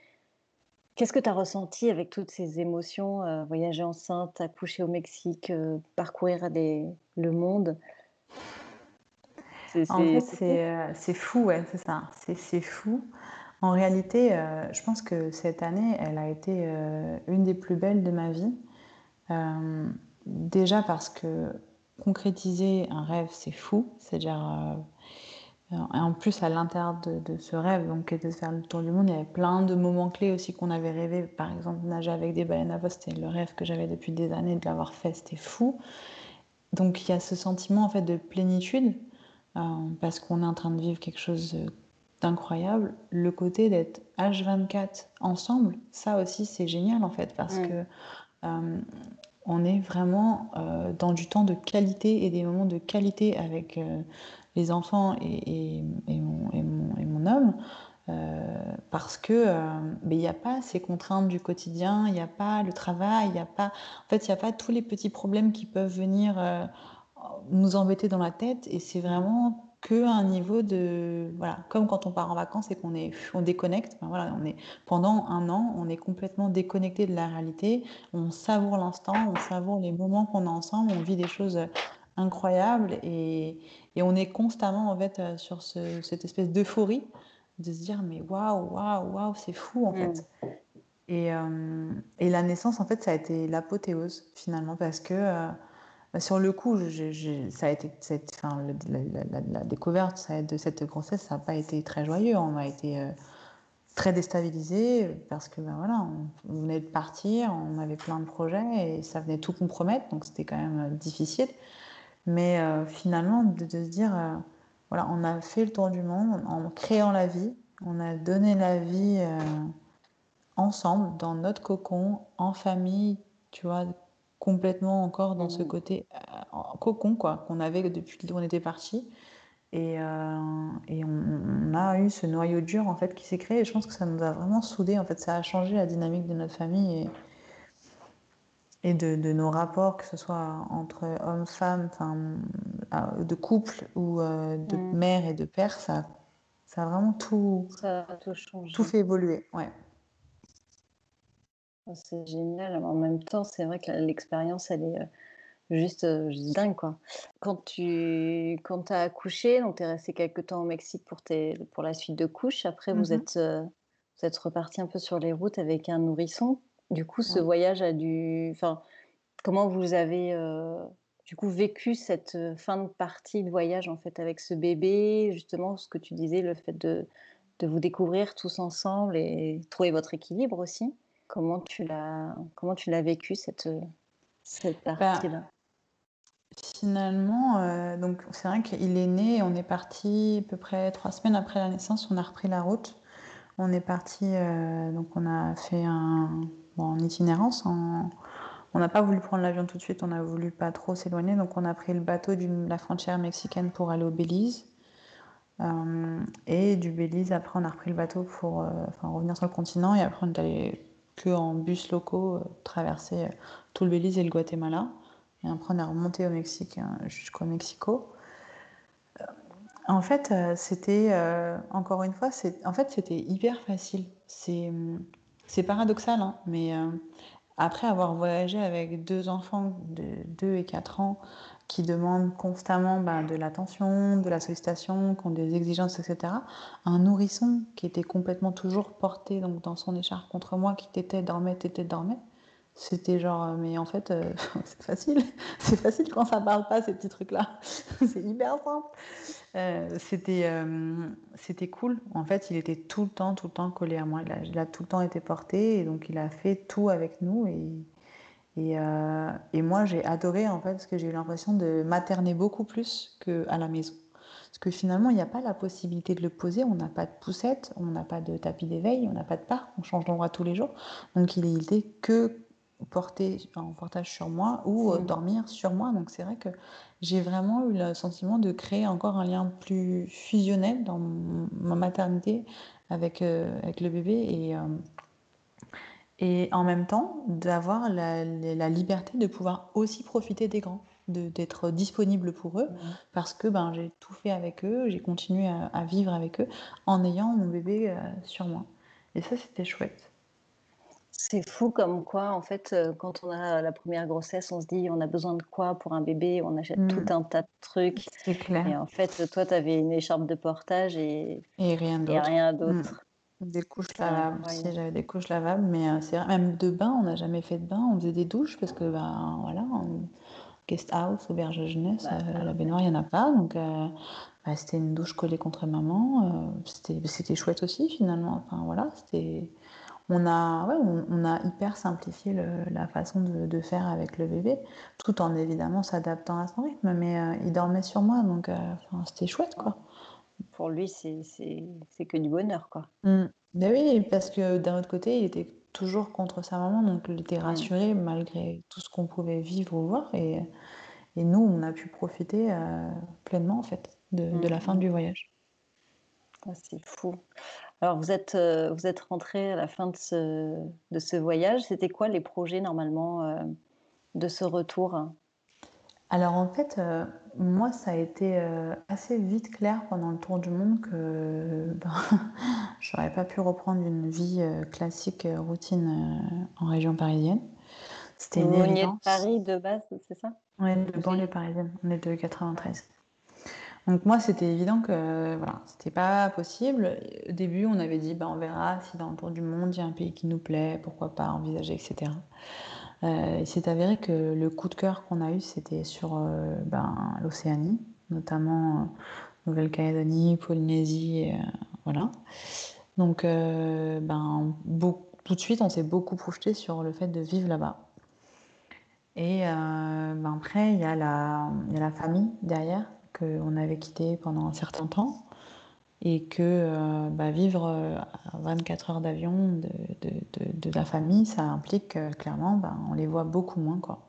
qu'est-ce que tu as ressenti avec toutes ces émotions, heu, voyager enceinte, accoucher au Mexique, parcourir des le monde? C'est En fait, c'est fou. c'est, ouais, c'est ça, c'est c'est fou. En réalité, je pense que cette année, elle a été, une des plus belles de ma vie. Déjà parce que concrétiser un rêve, c'est fou. C'est-à-dire, et en plus à l'intérieur de de ce rêve, donc de faire le tour du monde, il y avait plein de moments clés aussi qu'on avait rêvé. Par exemple, nager avec des baleines à bosse, c'était le rêve que j'avais depuis des années, de l'avoir fait, c'était fou. Donc il y a ce sentiment en fait de plénitude, heu, parce qu'on est en train de vivre quelque chose, d'incroyable. Le côté d'être H24 ensemble, ça aussi c'est génial en fait parce Mmh. que, hem, on est vraiment, heu, dans du temps de qualité et des moments de qualité avec, les enfants et mon homme, heu, parce que, beh, il y a pas ces contraintes du quotidien, il y a pas le travail, il y a pas en fait, il y a pas tous les petits problèmes qui peuvent venir, heu, nous embêter dans la tête et c'est vraiment qu'un niveau de voilà, comme quand on part en vacances et qu'on est on déconnecte, enfin voilà, on est pendant un an, on est complètement déconnecté de la réalité. On savoure l'instant, on savoure les moments qu'on a ensemble, on vit des choses, incroyables et et on est constamment en fait, heu, sur ce cette espèce d'euphorie de se dire: «Mais waouh, waouh, waouh, c'est fou en Mmh. fait». Et hem et la naissance en fait, ça a été l'apothéose finalement parce que, heu, bah, sur le coup, ça a été enfin le la la la la découverte ça de cette grossesse, ça a pas été très joyeux. On a été, très déstabilisés, parce que, ben, voilà, on on venait de partir, on avait plein de projets et ça venait tout compromettre, donc c'était quand même, difficile. Mais, heu, finalement de de se dire, heu, voilà, on a fait le tour du monde en créant la vie, on a donné la vie, heu, ensemble, dans notre cocon, en famille, tu vois? Complètement encore dans ce Mmh. côté, cocon quoi, qu'on avait depuis qu'on était partis et et on a eu ce noyau dur en fait qui s'est créé et je pense que ça nous a vraiment soudés en fait, ça a changé la dynamique de notre famille et et de de nos rapports, que ce soit entre hommes, femmes, enfin, mmh, ah, de couple ou heu, de Mmh. mère et de père, ça ça a vraiment tout Ça a tout tout changé. fait évoluer, ouais. Ah, c'est génial, en même temps, c'est vrai que l'expérience, elle est, heu, juste, dingue, quoi. Quand tu quand as accouché, tu es restée quelque temps au Mexique pour tes pour la suite de couches. Après, Mmh vous mh. êtes, vous êtes repartis un peu sur les routes avec un nourrisson. Du coup, ce Ouais. voyage a dû enfin, comment vous avez, heu, du coup, vécu cette, heu, fin de partie de voyage, en fait, avec ce bébé? Justement, ce que tu disais, le fait de de vous découvrir tous ensemble et trouver votre équilibre aussi? Comment tu l'as comment tu l'as vécu cette, heu, cette Bah, partie-là? finalement, heu, donc c'est vrai qu'il est né, on est partis à peu près 3 semaines après la naissance, on a repris la route. On est partis, heu, donc on a fait un en itinérance, on n'a pas voulu prendre l'avion tout de suite, on a voulu pas trop s'éloigner, donc on a pris le bateau du la frontière mexicaine pour aller au Belize. Hem et du Belize, après, on a repris le bateau pour, enfin, revenir sur le continent et après on est allé qu'en bus locaux, heu, traverser, tout le Belize et le Guatemala et après on est remonté au Mexique, jusqu'au Mexico. En fait, c'était, encore une fois, en fait, c'était hyper facile. C'est, mmh, c'est paradoxal, hein, mais, heu, après avoir voyagé avec 2 enfants de 2 et 4 ans qui demandent constamment, ben, de l'attention, de la sollicitation, qui ont des exigences et cetera. Un nourrisson qui était complètement toujours porté donc dans son écharpe contre moi, qui tétait, dormait, tétait, dormait. C'était genre, heu, mais en fait, heu, c'est facile. C'est facile quand ça parle pas ces petits trucs-là. C'est hyper simple. Heu, c'était, c'était cool. En fait, il était tout le temps, tout le temps collé à moi. Il a tout le temps été porté et donc il a fait tout avec nous et et et moi, j'ai adoré, en fait, parce que j'ai eu l'impression de materner beaucoup plus qu'à la maison. Parce que finalement, il y a pas la possibilité de le poser, on n'a pas de poussette, on n'a pas de tapis d'éveil, on n'a pas de parc, on change d'endroit tous les jours. Donc il était que porter en portage sur moi ou mmh. dormir sur moi. Donc c'est vrai que j'ai vraiment eu le sentiment de créer encore un lien plus fusionnel dans ma maternité avec, avec le bébé et, et en même temps d'avoir la, la, liberté de pouvoir aussi profiter des grands, d'être disponible pour eux, mmh. parce que ben, j'ai tout fait avec eux, j'ai continué à, vivre avec eux en ayant mon bébé sur moi. Et ça, c'était chouette. C'est fou comme quoi, en fait, quand on a la première grossesse, on se dit: «On a besoin de quoi pour un bébé?» on achète tout mmh. un tas de trucs C'est et en fait, toi, tu avais une écharpe de portage et Et rien d'autre. Mmh. d'autre. Des couches lavables aussi, j'avais des couches lavables, mais euh, c'est vrai même de bain, on n'a jamais fait de bain, on faisait des douches parce que, ben, voilà, guest house, auberge jeunesse, bah, euh, la baignoire, il n'y en a pas donc bah, c'était une douche collée contre maman, c'était chouette aussi finalement, enfin voilà, c'était on a, on, a hyper simplifié la façon de, faire avec le bébé, tout en évidemment s'adaptant à son rythme. Mais euh, il dormait sur moi, donc euh, c'était chouette, quoi. Pour lui, c'est que du bonheur, quoi. Mmh. Ben oui, parce que d'un autre côté, il était toujours contre sa maman, donc il était mmh. rassuré malgré tout ce qu'on pouvait vivre ou voir. Et, et nous, on a pu profiter euh, pleinement, en fait, de, la fin mmh. du voyage. Ah, c'est fou. Alors vous êtes, euh, vous êtes rentré à la fin de ce de ce voyage. C'était quoi les projets normalement, euh, de ce retour? Alors en fait, euh, moi ça a été, assez vite clair pendant le tour du monde que, ben, j'aurais pas pu reprendre une vie, classique, routine, en région parisienne. C'était une Vous de Paris de base, c'est ça? Oui, de banlieue parisienne. On est de 93. Donc moi, c'était évident que voilà, c'était pas possible. Au début, on avait dit, bah, on verra si dans le tour du monde, il y a un pays qui nous plaît, pourquoi pas envisager, etc. Euh, il s'est avéré que le coup de cœur qu'on a eu, c'était sur euh, ben, l'Océanie, notamment euh, Nouvelle-Calédonie, Polynésie, voilà. Donc, ben, tout de suite, on s'est beaucoup projeté sur le fait de vivre là-bas. Et ben, après, il y, y a la famille derrière qu'on avait quitté pendant un certain temps et que euh, bah, vivre euh, à 24 heures d'avion de, de, la famille, ça implique euh, clairement, bah, on les voit beaucoup moins. Quoi.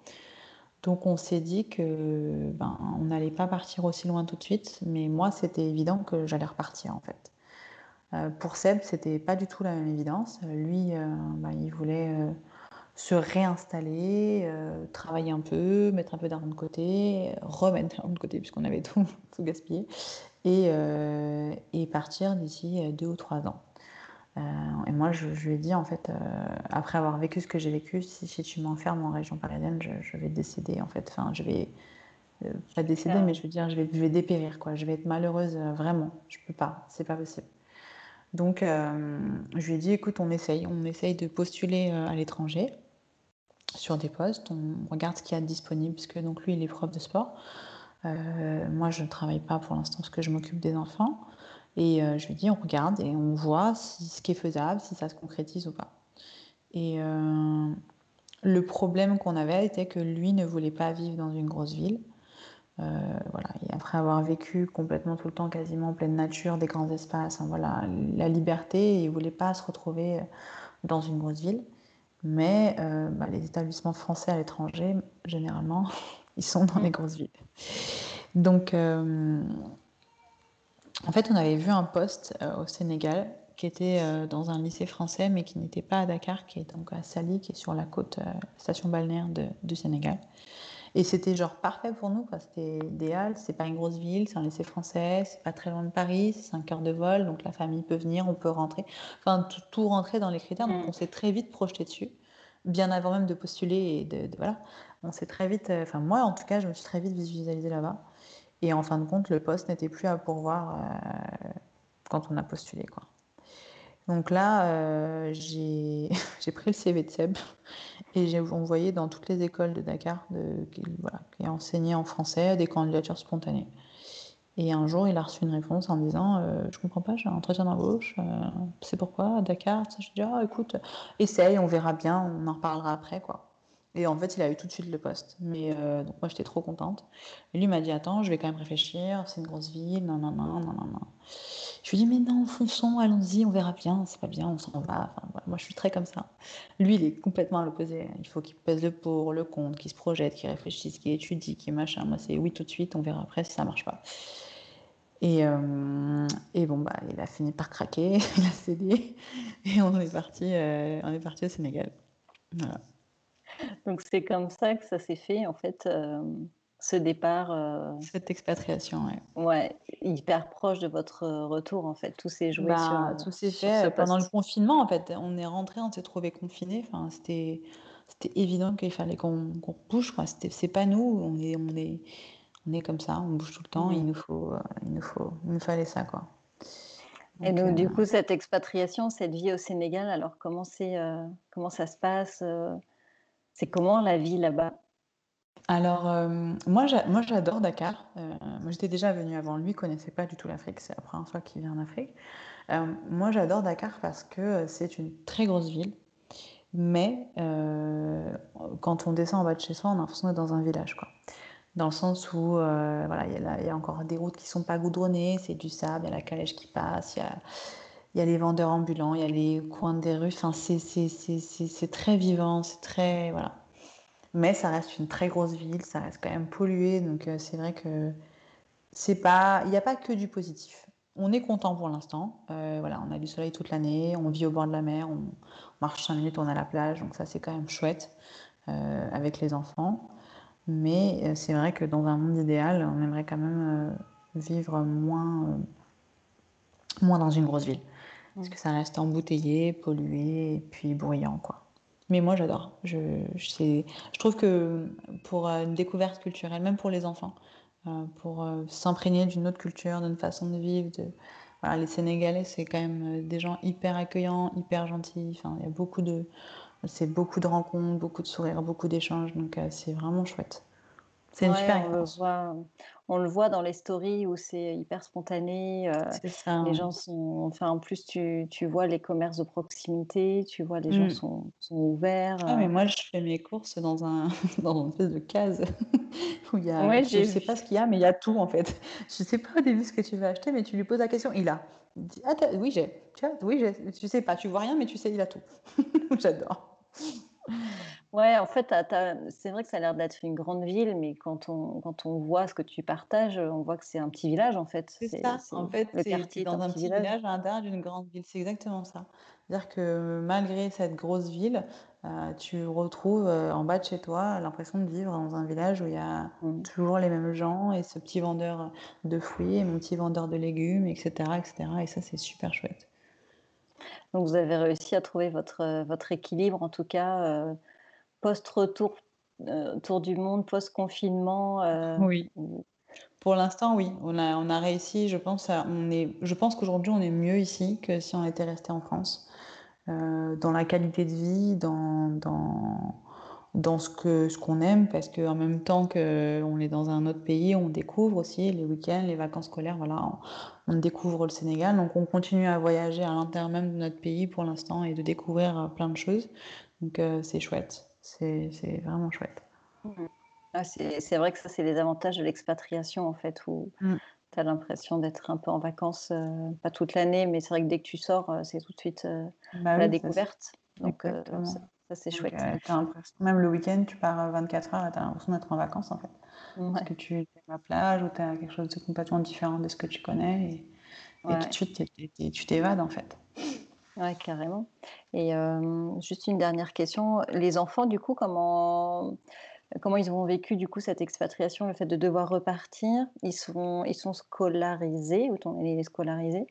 Donc on s'est dit que ben, on n'allait pas partir aussi loin tout de suite, mais moi c'était évident que j'allais repartir en fait. pour Seb, c'était pas du tout la même évidence. Lui, bah, il voulait se réinstaller, euh, travailler un peu, mettre un peu d'argent de côté, remettre l'argent de côté puisqu'on avait tout, tout gaspillé, et, euh, et partir d'ici euh, deux ou trois ans. et moi, je, lui ai dit, en fait, après avoir vécu ce que j'ai vécu, si, si tu m'enfermes en région parisienne, je, je, vais décéder, en fait. Enfin, je vais, pas décéder, mais je veux dire, je vais, je vais dépérir, quoi. Je vais être malheureuse, vraiment. Je peux pas, c'est pas possible. Donc, je lui ai dit, écoute, on essaye, on essaye de postuler à l'étranger sur des postes, on regarde ce qu'il y a disponible, puisque donc lui, il est prof de sport. Euh, moi, je ne travaille pas pour l'instant parce que je m'occupe des enfants. Et euh, je lui dis, on regarde et on voit si, ce qui est faisable, si ça se concrétise ou pas. Et euh, le problème qu'on avait était que lui ne voulait pas vivre dans une grosse ville. voilà. Après avoir vécu complètement tout le temps quasiment en pleine nature, des grands espaces, voilà, la liberté, il ne voulait pas se retrouver dans une grosse ville. Mais euh, bah, les établissements français à l'étranger, généralement, ils sont dans les mm. grosses villes. Donc, euh, en fait, on avait vu un poste euh, au Sénégal qui était dans un lycée français, mais qui n'était pas à Dakar, qui est donc à Sali, qui est sur la côte, station balnéaire de, du Sénégal. Et c'était genre parfait pour nous, C'était idéal. C'est pas une grosse ville, c'est un lycée français, c'est pas très loin de Paris, c'est 5 heures de vol, donc la famille peut venir, on peut rentrer. Enfin, tout, tout rentrer dans les critères. Donc, mm. on s'est très vite projeté dessus bien avant même de postuler et de, voilà, on s'est très vite, euh, enfin moi en tout cas, je me suis très vite visualisée là-bas. Et en fin de compte, le poste n'était plus à pourvoir euh, quand on a postulé. Quoi. Donc là, euh, j'ai pris le CV de Seb et j'ai envoyé dans toutes les écoles de Dakar qui, voilà, en français des candidatures spontanées. Et un jour, il a reçu une réponse en disant euh, Je comprends pas, j'ai un entretien d'embauche, euh, c'est pourquoi, à Dakar Je dis Ah, écoute, essaye, on verra bien, on en reparlera après. quoi. Et en fait, il a eu tout de suite le poste. Mais euh, moi, j'étais trop contente. Lui m'a dit Attends, je vais quand même réfléchir. C'est une grosse ville. Non, non, non, non, non. Je lui dis Mais non, fonçons, allons-y, on verra bien. C'est pas bien, on s'en va. Enfin, moi, je suis très comme ça. Lui, il est complètement à l'opposé. Il faut qu'il pèse le pour, le contre, qu'il se projette, qu'il réfléchisse, qu'il étudie, qu'il machin. Moi, c'est oui tout de suite, on verra après si ça marche pas. Et, euh, bon, bah, il a fini par craquer, il a cédé. Et on est parti, euh, on est parti au Sénégal. Voilà. Donc c'est comme ça que ça s'est fait, en fait, euh, ce départ. Euh, Cette expatriation, ouais. Ouais, hyper proche de votre retour, en fait. Tout s'est joué bah, sur. Tout s'est fait pendant le confinement, en fait. On est rentré, on s'est trouvé confiné. Enfin, c'était, c'était évident qu'il fallait qu'on, qu'on bouge. Quoi. C'était, c'est pas nous. On est, on est, on est comme ça. On bouge tout le temps. Il mmh. nous faut, euh, il nous faut, il nous fallait ça, quoi. et donc, du coup, cette expatriation, cette vie au Sénégal, alors comment c'est, comment ça se passe c'est comment la vie là-bas? Alors, euh, moi, j'adore Dakar. Euh, j'étais déjà venue avant lui, connaissait pas du tout l'Afrique. C'est la première fois qu'il vient en Afrique. Euh, moi, j'adore Dakar parce que c'est une très grosse ville. Mais quand on descend en bas de chez soi, on a l'impression d'être dans un village, quoi. Dans le sens où, il y, a encore des routes qui sont pas goudronnées, c'est du sable, il y a la calèche qui passe, il y a, il y a les vendeurs ambulants, il y a les coins des rues. Enfin, c'est très vivant, c'est très. Voilà. Mais ça reste une très grosse ville, ça reste quand même pollué. Donc, euh, c'est vrai que c'est pas. Il n'y a pas que du positif. On est content pour l'instant. Euh, voilà, on a du soleil toute l'année, on vit au bord de la mer, on, marche 5 minutes, on a la plage. Donc, ça, c'est quand même chouette euh, avec les enfants. Mais c'est vrai que dans un monde idéal, on aimerait quand même vivre moins, moins dans une grosse ville. Parce que ça reste embouteillé, pollué et puis bruyant, quoi. Mais moi, j'adore. Je, je, je, trouve que pour euh, une découverte culturelle, même pour les enfants, euh, pour euh, s'imprégner d'une autre culture, d'une façon de vivre, de... Voilà, les Sénégalais, c'est quand même des gens hyper accueillants, hyper gentils. Enfin, il y a beaucoup de, c'est beaucoup de rencontres, beaucoup de sourires, beaucoup d'échanges. Donc, c'est vraiment chouette. C'est une super on le, voit, on le voit dans les stories où c'est hyper spontané. Euh, ça, les gens sont. Enfin, en plus, tu, tu, vois les commerces de proximité, tu vois les gens mmh. sont, sont ouverts. Ah, mais euh. moi, je fais mes courses dans, un, dans une espèce de case où il y a. Ouais, je ne sais pas ce qu'il y a, mais il y a tout en fait. Je ne sais pas au début ce que tu veux acheter, mais tu lui poses la question, il a. ah, oui, j'ai. Oui, j'ai. Tu sais pas, tu vois rien, mais tu sais, il a tout. J'adore. Ouais, en fait, c'est vrai que ça a l'air d'être une grande ville, mais quand on, quand on voit ce que tu partages, on voit que c'est un petit village, en fait. C'est ça, en fait, c'est dans un petit village. à l'intérieur d'une grande ville. C'est exactement ça. C'est-à-dire que malgré cette grosse ville, euh, tu retrouves euh, en bas de chez toi l'impression de vivre dans un village où il y a mmh. toujours les mêmes gens et ce petit vendeur de fruits et mon petit vendeur de légumes, etc., etc. Et ça, c'est super chouette. Donc, vous avez réussi à trouver votre, votre équilibre, en tout cas, euh, post-retour euh, tour du monde, post-confinement euh, Oui. Pour l'instant, oui. On a, on a réussi. Je pense, on est, je pense qu'aujourd'hui, on est mieux ici que si on était resté en France. Euh, dans la qualité de vie, dans, dans, dans ce que ce qu'on aime, parce qu'en même temps qu'on est dans un autre pays, on découvre aussi les week-ends, les vacances scolaires, voilà, on, découvre le Sénégal. Donc on continue à voyager à l'intérieur même de notre pays pour l'instant et de découvrir plein de choses. Donc c'est chouette. C'est vraiment chouette. Mmh. Ah, c'est vrai que ça, c'est les avantages de l'expatriation, en fait, où mmh. tu as l'impression d'être un peu en vacances, euh, pas toute l'année, mais c'est vrai que dès que tu sors, euh, c'est tout de suite euh, bah la découverte. Donc, ça, c'est chouette. même le week-end, tu pars 24 heures et tu as l'impression d'être en vacances, en fait. Parce que tu es à la plage ou tu as quelque chose de complètement différent de ce que tu connais. Et, et tout de suite, tu t'évades, en fait. Ouais, carrément. Et juste une dernière question, les enfants, du coup, comment comment ils ont vécu, du coup, cette expatriation, le fait de devoir repartir? Ils sont ils sont scolarisés ou ton est scolarisé?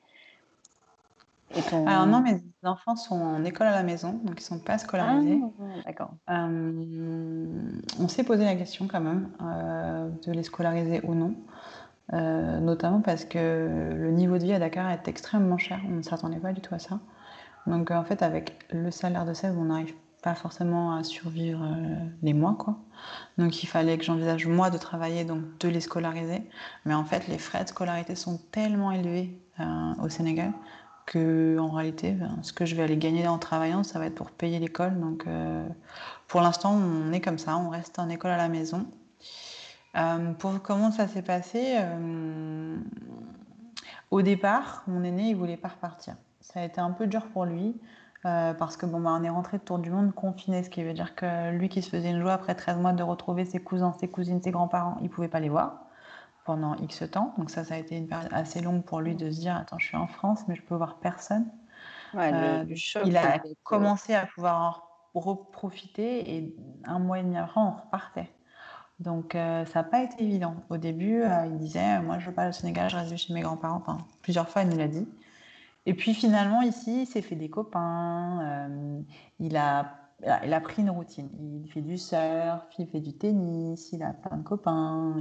Alors non, mes enfants sont en école à la maison, donc ils sont pas scolarisés. Ah, d'accord. on s'est posé la question quand même, de les scolariser ou non, notamment parce que le niveau de vie à Dakar est extrêmement cher. On ne s'attendait pas du tout à ça. Donc en fait, avec le salaire de Seb, on n'arrive pas forcément à survivre euh, les mois, quoi. Donc il fallait que j'envisage moi de travailler, donc de les scolariser. Mais en fait, les frais de scolarité sont tellement élevés euh, au Sénégal que en réalité, ben, ce que je vais aller gagner en travaillant, ça va être pour payer l'école. Donc, euh, pour l'instant, on est comme ça, on reste en école à la maison. Euh, pour comment ça s'est passé euh, Au départ, mon aîné, il voulait pas repartir. Ça a été un peu dur pour lui. parce que bon, bah, on est rentré de tour du monde confiné, ce qui veut dire que lui qui se faisait une joie après 13 mois de retrouver ses cousins, ses cousines, ses grands-parents, il pouvait pas les voir pendant X temps. Donc ça, ça a été une période assez longue pour lui de se dire, attends, je suis en France, mais je peux voir personne. Euh, il a commencé à pouvoir en reprofiter et un mois et demi après, on repartait. Donc euh, ça n'a pas été évident. Au début, euh, il disait, moi je veux pas au Sénégal, je reste chez mes grands-parents. Enfin, plusieurs fois, il nous l'a dit. Et puis finalement, ici, il s'est fait des copains. il a il a pris une routine. Il fait du surf, il fait du tennis, il a plein de copains,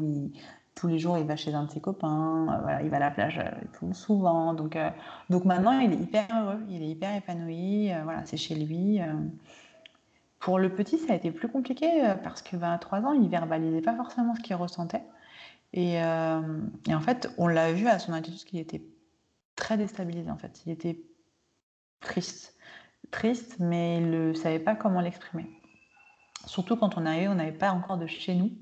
tous les jours, il va chez un de ses copains, euh, voilà, il va à la plage euh, tout souvent. Donc, euh, donc maintenant, il est hyper heureux, il est hyper épanoui. voilà, c'est chez lui. Pour le petit, ça a été plus compliqué parce que ben, à 3 ans, il verbalisait pas forcément ce qu'il ressentait. Et, en fait, on l'a vu à son attitude qu'il était très déstabilisé. En fait, il était triste, triste, mais il ne savait pas comment l'exprimer. Surtout quand on arrivait, on n'avait pas encore de chez nous.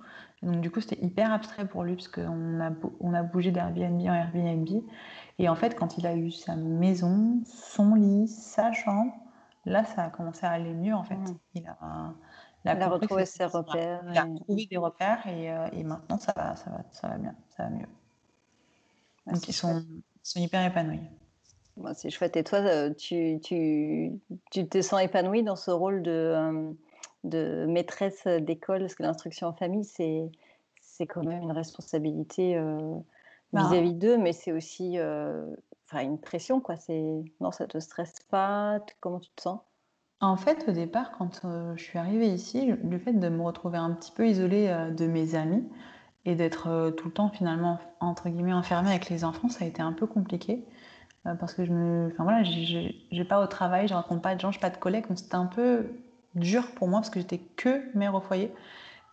Donc du coup, c'était hyper abstrait pour lui parce qu'on a, on a bougé d'Airbnb en Airbnb. Et en fait, quand il a eu sa maison, son lit, sa chambre, là, ça a commencé à aller mieux en fait. Il a, retrouvé ses repères. Il a retrouvé des repères et, euh, et, maintenant, ça va, ça, va, ça va bien, ça va mieux. Donc ils sont, sont, hyper épanouis. c'est chouette. Et toi, euh, tu, tu, tu, te sens épanoui dans ce rôle de... Euh, de maîtresse d'école, parce que l'instruction en famille, c'est, c'est quand même une responsabilité euh, bah vis-à-vis d'eux, mais c'est aussi euh, une pression. Quoi. C'est... Non, ça ne te stresse pas? Comment tu te sens? En fait, au départ, quand euh, je suis arrivée ici, le fait de me retrouver un petit peu isolée de mes amis et d'être tout le temps finalement, entre guillemets, enfermée avec les enfants, ça a été un peu compliqué parce que je me enfin voilà j'ai, pas au travail je rencontre pas de gens j'ai pas de collègues donc c'était un peu dur pour moi parce que j'étais que mère au foyer,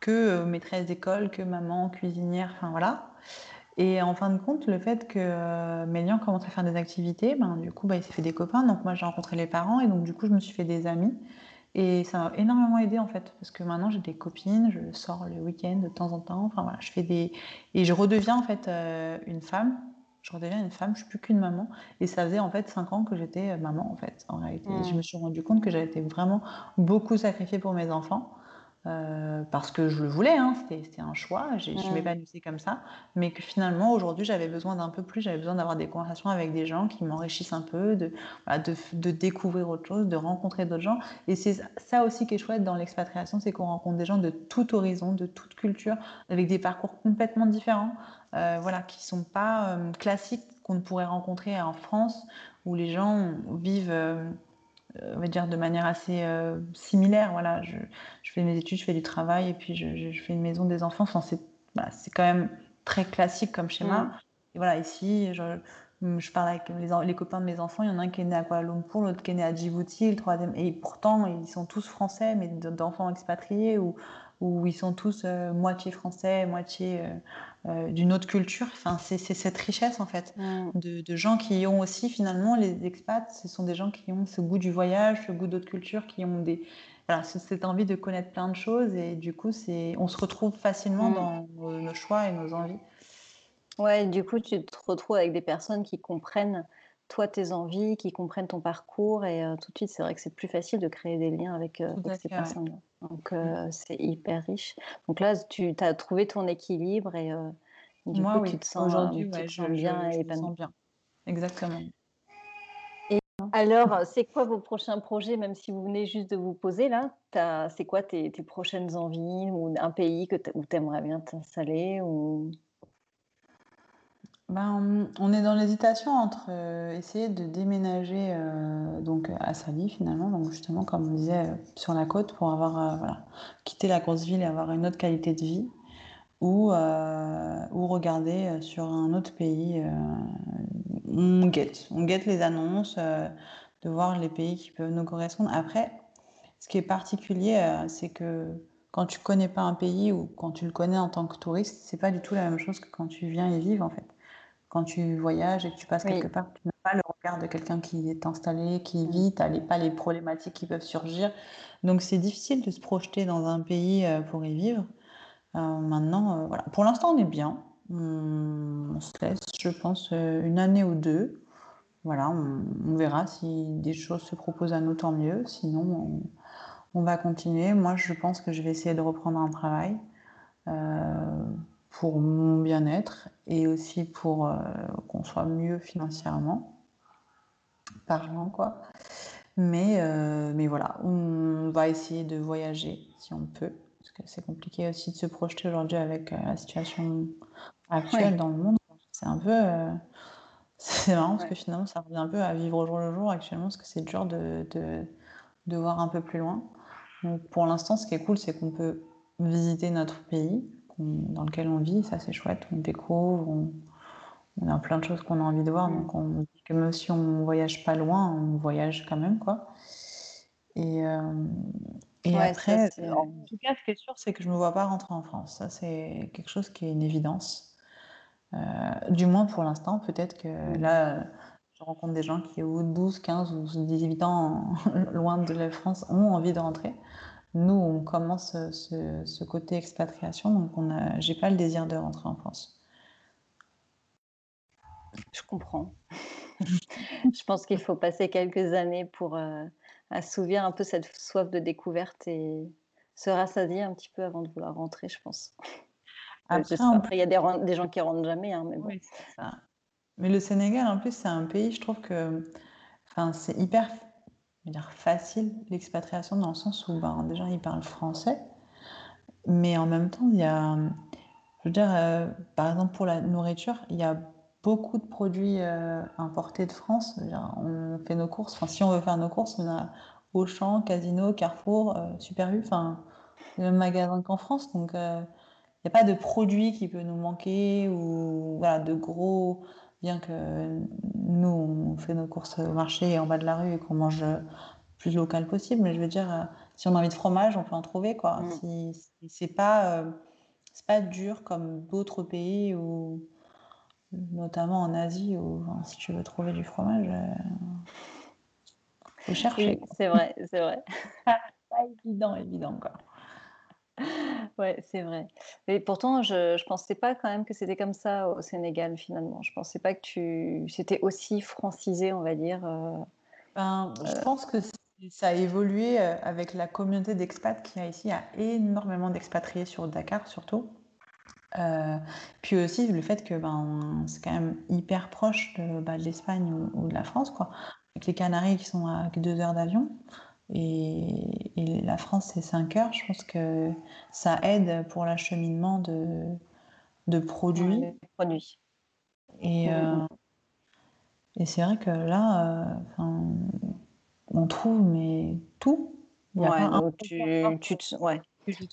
que euh, maîtresse d'école, que maman, cuisinière, enfin voilà. Et en fin de compte, le fait que euh, Mélian commence à faire des activités, ben, du coup, bah, il s'est fait des copains. Donc moi, j'ai rencontré les parents et donc du coup, je me suis fait des amis. Et ça m'a énormément aidé en fait, parce que maintenant j'ai des copines, je sors le week-end de temps en temps. Enfin voilà, je fais des et je redeviens en fait euh, une femme je redeviens une femme, je suis plus qu'une maman. Et ça faisait en fait cinq ans que j'étais euh, maman en fait, en réalité. Je mmh. me suis rendu compte que j'avais été vraiment beaucoup sacrifiée pour mes enfants. Euh, parce que je le voulais, hein, c'était un choix, je m'épanouissais comme ça, mais que finalement aujourd'hui j'avais besoin d'un peu plus, j'avais besoin d'avoir des conversations avec des gens qui m'enrichissent un peu, de, de, de, découvrir autre chose, de rencontrer d'autres gens. Et c'est ça aussi qui est chouette dans l'expatriation, c'est qu'on rencontre des gens de tout horizon, de toute culture, avec des parcours complètement différents, euh, voilà, qui ne sont pas euh, classiques qu'on pourrait rencontrer en France, où les gens vivent, on va dire, de manière assez similaire. Voilà, je, fais mes études, je fais du travail, et puis je, fais une maison des enfants. Enfin, c'est quand même très classique comme schéma. Mm. Et voilà, ici, je, je parle avec les, les, copains de mes enfants, il y en a un qui est né à Kuala Lumpur, l'autre qui est né à Djibouti, le troisième. Et pourtant, ils sont tous français, mais d'enfants expatriés, ou, où ils sont tous moitié français, moitié euh, d'une autre culture. Enfin, c'est cette richesse en fait mm. de, gens qui ont aussi finalement les expats. Ce sont des gens qui ont ce goût du voyage, ce goût d'autres cultures, qui ont des voilà, cette envie de connaître plein de choses et du coup c'est on se retrouve facilement mm. dans nos, choix et nos envies. Ouais, du coup tu te retrouves avec des personnes qui comprennent toi tes envies, qui comprennent ton parcours et euh, tout de suite c'est vrai que c'est plus facile de créer des liens avec, euh, ces personnes. Donc, euh, c'est hyper riche. Donc là, tu as trouvé ton équilibre et du Moi, coup, oui. tu te sens, Aujourd'hui, bien je, me sens bien. Exactement. Et alors, c'est quoi vos prochains projets, même si vous venez juste de vous poser là? C'est quoi tes, tes, prochaines envies ou un pays que où tu aimerais bien t'installer ou... Ben, on est dans l'hésitation entre euh, essayer de déménager euh, donc à Sali finalement, donc justement comme on disait euh, sur la côte pour avoir voilà, quitter la grosse ville et avoir une autre qualité de vie, ou, ou regarder sur un autre pays. on guette, on guette les annonces, de voir les pays qui peuvent nous correspondre. Après, ce qui est particulier, c'est que quand tu connais pas un pays ou quand tu le connais en tant que touriste, c'est pas du tout la même chose que quand tu viens y vivre en fait quand tu voyages et que tu passes quelque part, tu n'as pas le regard de quelqu'un qui est installé, qui vit, tu n'as pas les problématiques qui peuvent surgir. Donc c'est difficile de se projeter dans un pays pour y vivre. maintenant, voilà. Pour l'instant, on est bien. On, se laisse, je pense, une année ou deux. Voilà, on, verra si des choses se proposent à nous, tant mieux. Sinon, on, va continuer. Moi, je pense que je vais essayer de reprendre un travail pour mon bien-être et aussi pour qu'on soit mieux financièrement parlant, quoi. Mais, euh, mais voilà, on va essayer de voyager si on peut, parce que c'est compliqué aussi de se projeter aujourd'hui avec euh, la situation actuelle dans le monde. C'est un peu. Euh, c'est marrant parce que finalement, ça revient un peu à vivre au jour le jour actuellement, parce que c'est dur de, de, de, voir un peu plus loin. Donc pour l'instant, ce qui est cool, c'est qu'on peut visiter notre pays dans lequel on vit, ça c'est chouette, on découvre, on, on a plein de choses qu'on a envie de voir, donc on dit que même si on voyage pas loin, on voyage quand même, quoi. Et, euh, et après, en tout cas, ce qui est sûr, c'est que je me vois pas rentrer en France. Ça, c'est quelque chose qui est une évidence. Euh, du moins pour l'instant, peut-être que mm. là, je rencontre des gens qui, au 12, 15 ou 18 ans, loin de la France, ont envie de rentrer. Nous, on commence ce, ce côté expatriation, donc on a, j'ai pas le désir de rentrer en France. Je comprends. Je pense qu'il faut passer quelques années pour euh, assouvir un peu cette soif de découverte et se rassasier un petit peu avant de vouloir rentrer, je pense. Après, il y a des, gens qui rentrent jamais, hein, mais bon. Mais le Sénégal, en plus, c'est un pays, je trouve que enfin, c'est hyper dire, facile l'expatriation dans le sens où ben, déjà ils parlent français, mais en même temps, il y a, je veux dire, euh, par exemple pour la nourriture, il y a beaucoup de produits euh, importés de France. On fait nos courses, enfin, si on veut faire nos courses, on a Auchan, Casino, Carrefour, euh, Super U, enfin, le même magasin qu'en France. Donc, il euh, n'y a pas de produit qui peut nous manquer ou voilà, de gros. Bien que nous, on fait nos courses au marché en bas de la rue et qu'on mange le plus local possible, mais je veux dire, si on a envie de fromage, on peut en trouver. Quoi. Mm. Si, c'est pas, c'est pas dur comme d'autres pays où notamment en Asie, où si tu veux trouver du fromage, il faut chercher. c'est vrai, c'est vrai. pas évident, évident, quoi. Ouais, c'est vrai. Mais pourtant, je ne pensais pas quand même que c'était comme ça au Sénégal, finalement. Je pensais pas que tu... c'était aussi francisé, on va dire. Euh, ben, je euh. pense que ça a évolué euh, avec la communauté d'expats qui a ici. Il y a énormément d'expatriés sur Dakar, surtout. Euh, puis aussi le fait que ben, c'est quand même hyper proche de, bah, de l'Espagne ou, de la France, quoi. Avec les Canaries qui sont à deux heures d'avion et, et, la France c'est 5 heures, je pense que ça aide pour l'acheminement de, de produits. produits. Et. Euh, et c'est vrai que là, euh, on trouve mais tout. Ouais, donc tu, tu te, ouais que j'ai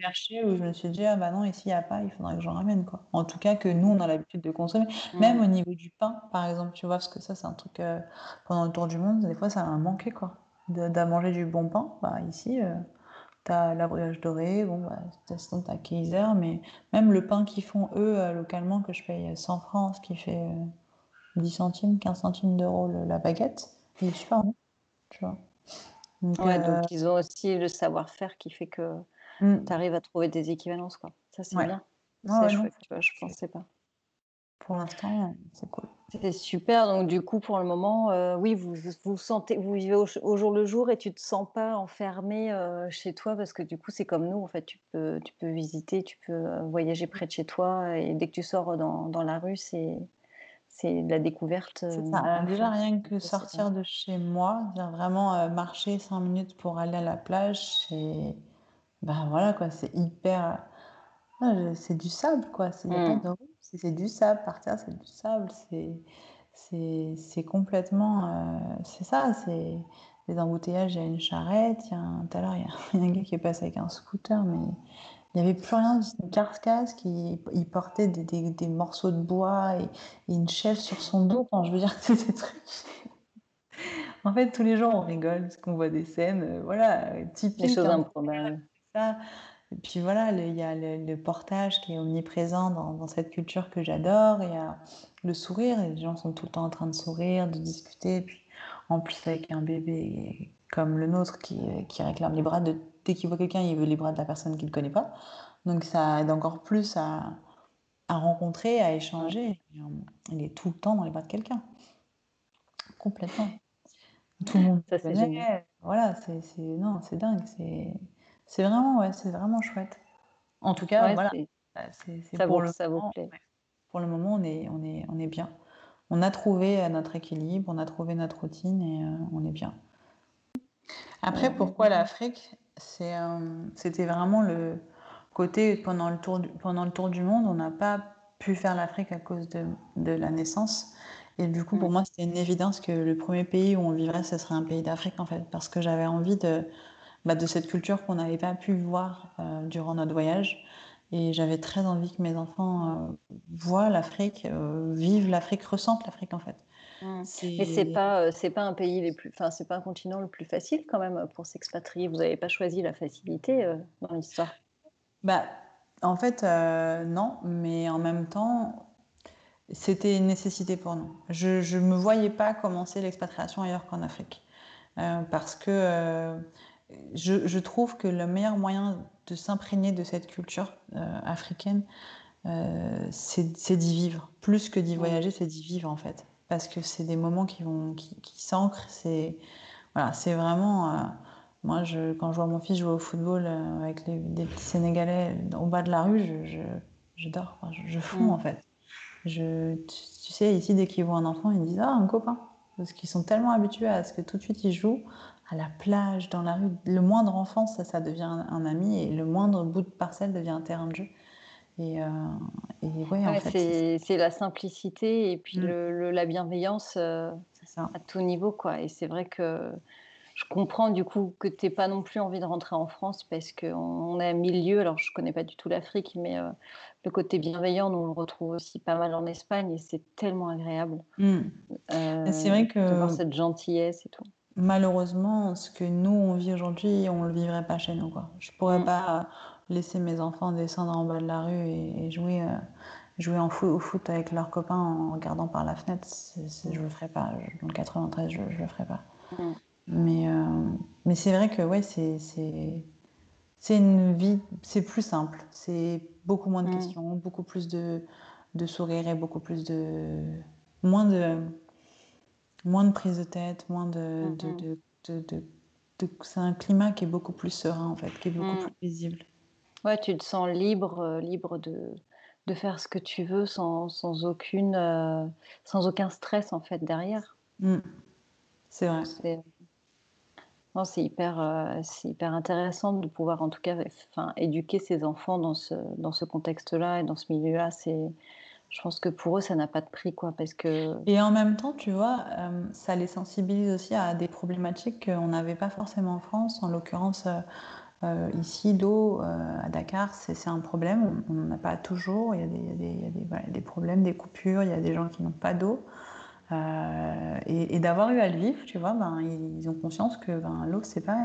cherché où je me suis dit ah bah non ici il n'y a pas il faudrait que j'en ramène quoi en tout cas que nous on a l'habitude de consommer même au niveau du pain par exemple tu vois parce que ça c'est un truc euh, pendant le tour du monde des fois ça m'a manqué quoi de, manger du bon pain bah ici euh, t'as la voyage doré bon bah t'as Kaiser mais même le pain qu'ils font eux euh, localement que je paye 100 francs ce qui fait 10 centimes 15 centimes d'euros la baguette il est super bon tu vois donc, ouais, donc euh ils ont aussi le savoir-faire qui fait que mmh. tu arrives à trouver des équivalences, quoi. Ça, c'est bien. c'est chouette, tu vois, je pensais pas. Pour l'instant, c'est cool. C'est super. Donc, du coup, pour le moment, euh, oui, vous, vous sentez, vous vivez au, jour le jour et tu te sens pas enfermé euh, chez toi parce que du coup, c'est comme nous. En fait, tu peux, tu peux visiter, tu peux voyager près de chez toi et dès que tu sors dans, dans la rue, c'est c'est de la découverte. Euh, ça. Déjà, rien que sortir de chez moi, vraiment euh, marcher cinq minutes pour aller à la plage, c'est ben voilà quoi, c'est hyper. C'est du sable quoi, c'est mmh. C'est du sable par terre, c'est du sable, c'est c'est complètement. Euh, c'est ça, c'est des embouteillages, il y a une charrette, il y a un. Tout à l'heure, il y a un gars qui est passé avec un scooter, mais il n'y avait plus rien, une carcasse qui il portait des, des, des, morceaux de bois et, une chèvre sur son dos. Enfin, je veux dire, c'était très. en fait, tous les jours, on rigole parce qu'on voit des scènes, euh, voilà, typiques. Des choses hein. improbables. Ça. Et puis voilà, il y a le, portage qui est omniprésent dans, cette culture que j'adore. Il y a le sourire, et les gens sont tout le temps en train de sourire, de discuter. puis en plus, avec un bébé comme le nôtre qui, réclame les bras, de, dès qu'il voit quelqu'un, il veut les bras de la personne qu'il ne connaît pas. Donc ça aide encore plus à, rencontrer, à échanger. Il est tout le temps dans les bras de quelqu'un. Complètement. Tout le monde ça, connaît. Voilà, c'est non, c'est dingue. C'est c'est vraiment, ouais, c'est vraiment chouette. En tout cas, voilà. Bah, ça pour le ça vous plaît. Pour le moment, on est, on est, on est bien. On a trouvé euh, notre équilibre, on a trouvé notre routine et euh, on est bien. Après, pourquoi l'Afrique? C'est, euh, C'était vraiment le côté pendant le tour du, pendant le tour du monde, on n'a pas pu faire l'Afrique à cause de, de, la naissance. Et du coup, pour moi, c'était une évidence que le premier pays où on vivrait, ce serait un pays d'Afrique, en fait, parce que j'avais envie de, bah, de cette culture qu'on n'avait pas pu voir euh, durant notre voyage. Et j'avais très envie que mes enfants euh, voient l'Afrique, euh, vivent l'Afrique, ressentent l'Afrique en fait. Mmh. Et c'est pas c'est pas un pays les plus, enfin c'est pas un continent le plus facile quand même pour s'expatrier. Vous n'avez pas choisi la facilité dans l'histoire. Bah en fait non, mais en même temps c'était une nécessité pour nous. Je ne me voyais pas commencer l'expatriation ailleurs qu'en Afrique parce que je, trouve que le meilleur moyen de s'imprégner de cette culture euh, africaine, euh, c'est d'y vivre. Plus que d'y voyager, c'est d'y vivre en fait. Parce que c'est des moments qui, vont, qui, s'ancrent. C'est voilà, vraiment. Euh, moi, je, quand je vois mon fils jouer au football avec les, des petits Sénégalais au bas de la rue, je, je, dors, je, je fonds mm. en fait. Je, tu, sais, ici, dès qu'ils voient un enfant, ils disent Ah, un copain. Parce qu'ils sont tellement habitués à ce que tout de suite ils jouent à la plage, dans la rue. Le moindre enfant, ça, ça devient un, ami et le moindre bout de parcelle devient un terrain de jeu. Et, euh, ouais, en fait, c'est la simplicité et puis mm. le, la bienveillance euh, à tout niveau. Quoi. Et c'est vrai que je comprends du coup que tu n'aies pas non plus envie de rentrer en France parce qu'on on est à milieu. Alors, je ne connais pas du tout l'Afrique, mais euh, le côté bienveillant, nous, on le retrouve aussi pas mal en Espagne et c'est tellement agréable. Mm. c'est vrai que. De voir cette gentillesse et tout. Malheureusement, ce que nous, on vit aujourd'hui, on ne le vivrait pas chez nous. Quoi. Je ne pourrais mm. pas laisser mes enfants descendre en bas de la rue et, jouer, euh, jouer en au foot avec leurs copains en regardant par la fenêtre. je ne le ferais pas. Dans le 93, je ne le ferais pas. Mm. Mais, euh, mais c'est vrai que ouais, c'est, c'est, une vie, c'est plus simple. C'est beaucoup moins de mm. questions, beaucoup plus de, de sourires et beaucoup plus de... moins de moins de prise de tête, moins de. de, de, c'est un climat qui est beaucoup plus serein, en fait, qui est beaucoup mm. plus visible. Ouais, tu te sens libre, euh, libre de, de faire ce que tu veux sans, sans aucune, euh, sans aucun stress, en fait, derrière. Mm. C'est vrai. C'est hyper, euh, c'est hyper intéressant de pouvoir, en tout cas, enfin, éduquer ses enfants dans ce, dans ce contexte-là et dans ce milieu-là. C'est je pense que pour eux, ça n'a pas de prix, quoi, parce que... Et en même temps, tu vois, euh, ça les sensibilise aussi à des problématiques qu'on n'avait pas forcément en France. En l'occurrence, euh, euh, ici, l'eau à Dakar, c'est un problème. On n'en a pas toujours. Il y a, des, il y a des, il y a des, voilà, des, problèmes, des coupures. Il y a des gens qui n'ont pas d'eau. et, et d'avoir eu à le vivre, tu vois, ben, ils ont conscience que ben, l'eau, c'est pas...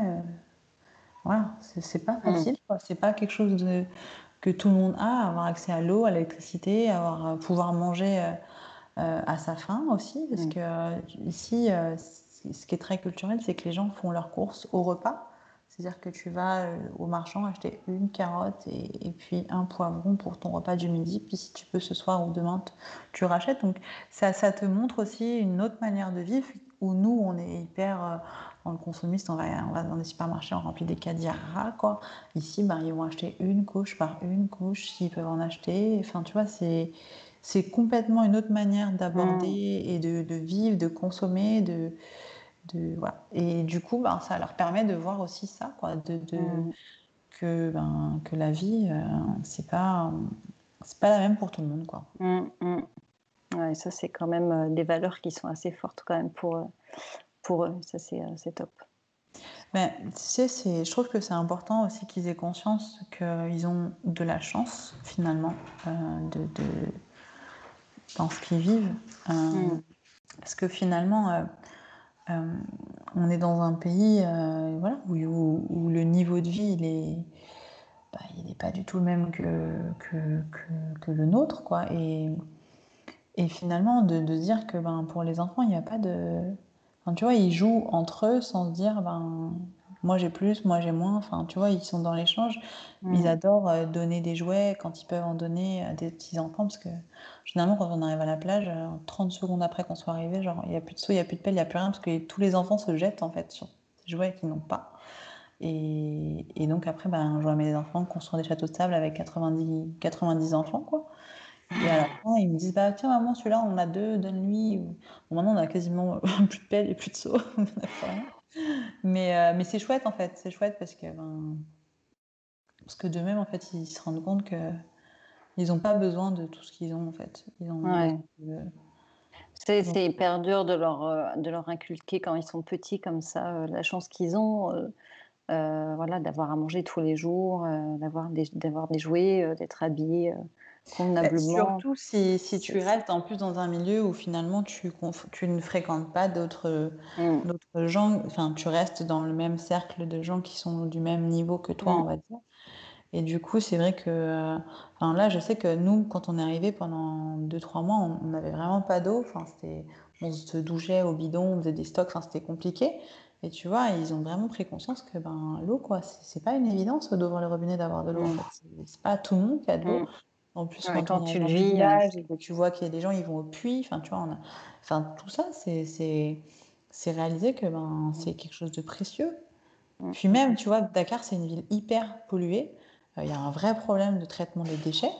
voilà, c'est pas mmh. facile. C'est pas quelque chose de que tout le monde a, avoir accès à l'eau, à l'électricité, avoir euh, pouvoir manger euh, euh, à sa faim aussi, parce mm. que ici, ce qui est très culturel, c'est que les gens font leurs courses au repas. C'est-à-dire que tu vas au marchand acheter une carotte et, puis un poivron pour ton repas du midi. Puis si tu peux ce soir ou demain, tu rachètes. Donc ça, ça te montre aussi une autre manière de vivre où nous, on est hyper le consumiste, on va, on va dans des supermarchés, on remplit des caddies à quoi. Ici, ben, ils vont acheter une couche par une couche, s'ils peuvent en acheter. Enfin, tu vois, c'est, c'est complètement une autre manière d'aborder mm. et de, de, vivre, de consommer, de, de voilà. Et du coup, ben, ça leur permet de voir aussi ça, quoi, de, de mm. que, ben, que la vie, euh, c'est pas, c'est pas la même pour tout le monde, quoi. Mm, ouais, ça, c'est quand même euh, des valeurs qui sont assez fortes quand même pour, euh, pour eux. Ça, c'est euh, top. Mais tu sais, je trouve que c'est important aussi qu'ils aient conscience qu'ils ont de la chance, finalement, euh, de, de, dans ce qu'ils vivent. Euh, mm. Parce que finalement, on est dans un pays voilà, où, où, le niveau de vie, il est, bah, il n'est pas du tout le même que, que, que, le nôtre, quoi. Et, et finalement, de, de dire que ben, pour les enfants, il n'y a pas de... Enfin, tu vois, ils jouent entre eux sans se dire, ben, moi j'ai plus, moi j'ai moins. Enfin, tu vois, ils sont dans l'échange. Ils mm. adorent euh, donner des jouets quand ils peuvent en donner à des petits enfants parce que généralement, quand on arrive à la plage, 30 euh, secondes après qu'on soit arrivé, genre il n'y a plus de seau, il n'y a plus de pelle, il n'y a plus rien parce que tous les enfants se jettent en fait sur ces jouets qu'ils n'ont pas. Et, et, donc après, ben, je vois mes enfants construire des châteaux de sable avec 90, 90 enfants, quoi. Et à la fin, ils me disent bah tiens maman celui-là on en a deux, donne-lui. Bon, maintenant on a quasiment plus de pelle et plus de seau. Mais, euh, mais c'est chouette en fait, c'est chouette parce que, ben, parce que de même en fait ils se rendent compte que ils n'ont pas besoin de tout ce qu'ils ont en fait. Ils ont C'est hyper dur de leur, euh, de leur inculquer quand ils sont petits comme ça euh, la chance qu'ils ont. voilà, d'avoir à manger tous les jours, d'avoir des, des jouets, d'être habillés surtout si, si tu restes en plus dans un milieu où finalement tu, tu ne fréquentes pas d'autres mmh. d'autres gens, enfin tu restes dans le même cercle de gens qui sont du même niveau que toi, on mmh. va dire. Et du coup, c'est vrai que, enfin là, je sais que nous, quand on est arrivé pendant 2-3 mois, on n'avait vraiment pas d'eau. Enfin, on se douchait au bidon, on faisait des stocks, enfin, c'était compliqué. Et tu vois, ils ont vraiment pris conscience que ben, l'eau, quoi, c'est pas une évidence d'ouvrir le robinet d'avoir de l'eau. En mmh. fait. C'est pas tout le monde qui a de l'eau. En plus, quand, tu le vis, village et que tu vois qu'il y a des gens, ils vont au puits, enfin, tu vois, on a... enfin, tout ça, c'est, c'est, c'est réaliser que ben, c'est quelque chose de précieux. Mm. Puis même, tu vois, Dakar, c'est une ville hyper polluée. Euh, il y a un vrai problème de traitement des déchets.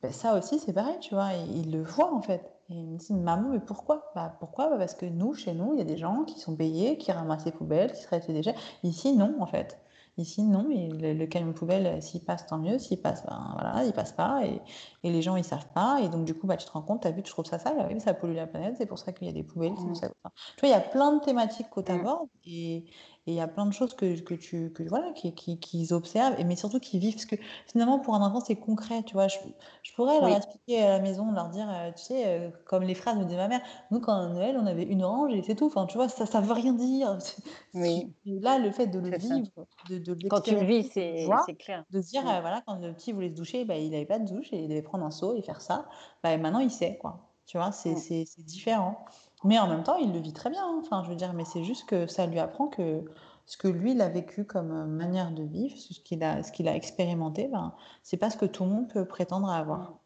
Ben, ça aussi, c'est pareil, tu vois, ils le voient en fait. Et ils me disent, maman, mais pourquoi? Bah, Pourquoi? Bah, Parce que nous, chez nous, il y a des gens qui sont payés, qui ramassent les poubelles, qui traitent les déchets. Ici, non, en fait. Ici, non, mais le, camion poubelle, euh, s'il passe, tant mieux. S'il passe, ben voilà, il passe pas. Et, et, les gens, ils savent pas. Et donc, du coup, bah, tu te rends compte, tu as vu, tu trouves ça sale. Oui, ça pollue la planète. C'est pour ça qu'il y a des poubelles. Mmh. Ça, tu vois, il y a plein de thématiques qu'on t'aborde. Mmh. Et, et il y a plein de choses que, que tu que, voilà, qu'ils qui, qui observent, et, mais surtout qu'ils vivent. Parce que finalement, pour un enfant, c'est concret. Tu vois, je, je pourrais leur expliquer à la maison, leur dire, euh, tu sais, euh, comme les phrases me dit ma mère, nous, quand à Noël, on avait une orange et c'est tout. Enfin, tu vois, ça ne veut rien dire. Oui. Là, le fait de le vivre, de, de Quand tu le vis, c'est clair. De dire, euh, voilà, quand le petit voulait se doucher, bah, il n'avait pas de douche et il devait prendre un seau et faire ça. Bah, maintenant, il sait, quoi. Tu vois, c'est différent. Mais en même temps, il le vit très bien. Hein. Enfin, je veux dire, mais c'est juste que ça lui apprend que ce que lui, il a vécu comme euh, manière de vivre, ce qu'il a, ce qu'il a expérimenté, ben, c'est pas ce que tout le monde peut prétendre avoir.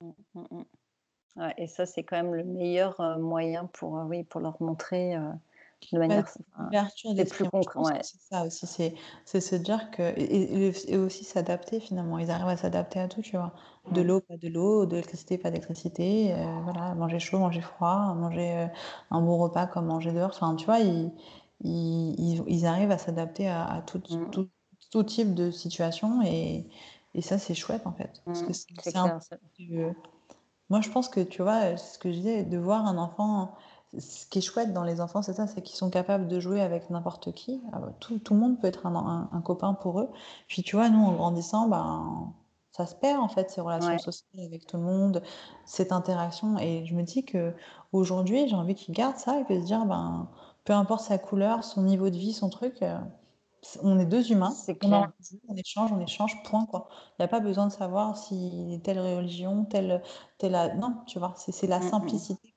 Mmh, mmh, mmh, et ça, c'est quand même le meilleur euh, moyen pour, euh, oui, pour leur montrer de manière c'est plus concret. C'est ça aussi, c'est, c'est se dire que et, aussi s'adapter finalement. Ils arrivent à s'adapter à tout, tu vois. De l'eau, pas de l'eau, de l'électricité, pas d'électricité. voilà, manger chaud, manger froid, manger un bon repas comme manger dehors. Enfin, tu vois, ils, ils, ils, arrivent à s'adapter à, tout, mmh. tout, tout, type de situation et, et ça c'est chouette en fait. Parce que c'est, un moi je pense que tu vois, ce que je disais, de voir un enfant, ce qui est chouette dans les enfants c'est ça, c'est qu'ils sont capables de jouer avec n'importe qui. Ah bah, tout, tout, le monde peut être un, un, copain pour eux. Puis tu vois, nous en grandissant, ben, ça se perd en fait ces relations sociales avec tout le monde, cette interaction. Et je me dis que aujourd'hui j'ai envie qu'ils gardent ça et que se dire ben peu importe sa couleur, son niveau de vie, son truc, euh, on est deux humains, C'est clair. on échange, on échange, point quoi. Il n'y a pas besoin de savoir si telle religion, telle, telle, non, tu vois, c'est la mmh, mmh. simplicité.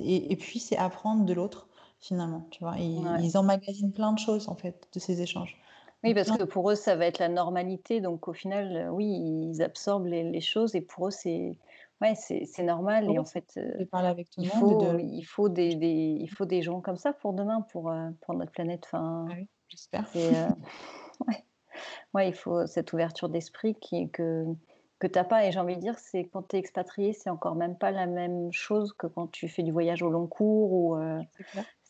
Et, et puis c'est apprendre de l'autre finalement, tu vois. Ils, ils emmagasinent plein de choses en fait de ces échanges. Oui, parce que pour eux, ça va être la normalité. Donc, au final, euh, oui, ils absorbent les, les choses et pour eux, c'est Ouais, c'est normal et en fait, de parler avec tout il monde faut il faut des des il faut des gens comme ça pour demain, pour, euh, pour notre planète. Enfin, Ah oui, j'espère. euh, ouais. Ouais, il faut cette ouverture d'esprit qui que que tu pas et j'ai envie de dire, c'est quand tu es expatrié, c'est encore même pas la même chose que quand tu fais du voyage au long cours ou, euh,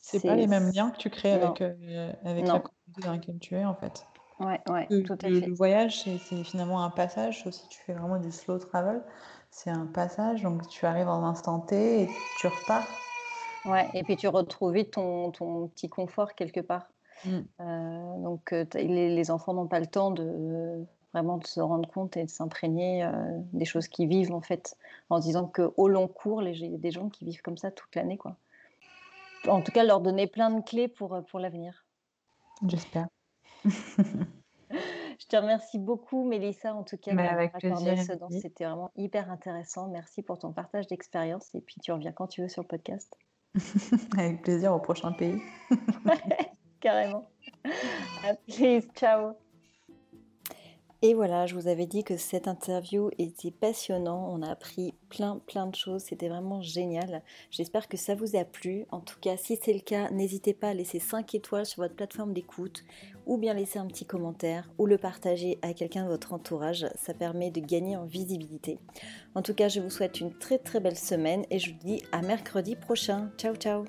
c'est pas les mêmes liens que tu crées avec, euh, avec la communauté dans laquelle tu es, en fait. Ouais, ouais, tout à le fait. le voyage, c'est finalement un passage, sauf si tu fais vraiment du slow travel c'est un passage, donc tu arrives en instant T et tu repars. Ouais, et puis tu retrouves vite ton, ton petit confort quelque part. Mmh. Euh, donc les, les, enfants n'ont pas le temps de vraiment de se rendre compte et de s'imprégner euh, des choses qu'ils vivent en fait, en se disant qu'au long cours, il y a des gens qui vivent comme ça toute l'année. quoi. En tout cas, leur donner plein de clés pour, pour l'avenir. J'espère. Je te remercie beaucoup, Mélissa, en tout cas, d'avoir avec ce. C'était vraiment hyper intéressant. Merci pour ton partage d'expérience. Et puis, tu reviens quand tu veux sur le podcast. Avec plaisir au prochain pays. Carrément. À plus. Ciao. Et voilà, je vous avais dit que cette interview était passionnante. On a appris plein, plein de choses. C'était vraiment génial. J'espère que ça vous a plu. En tout cas, si c'est le cas, n'hésitez pas à laisser 5 étoiles sur votre plateforme d'écoute ou bien laisser un petit commentaire ou le partager à quelqu'un de votre entourage. Ça permet de gagner en visibilité. En tout cas, je vous souhaite une très, très belle semaine et je vous dis à mercredi prochain. Ciao, ciao.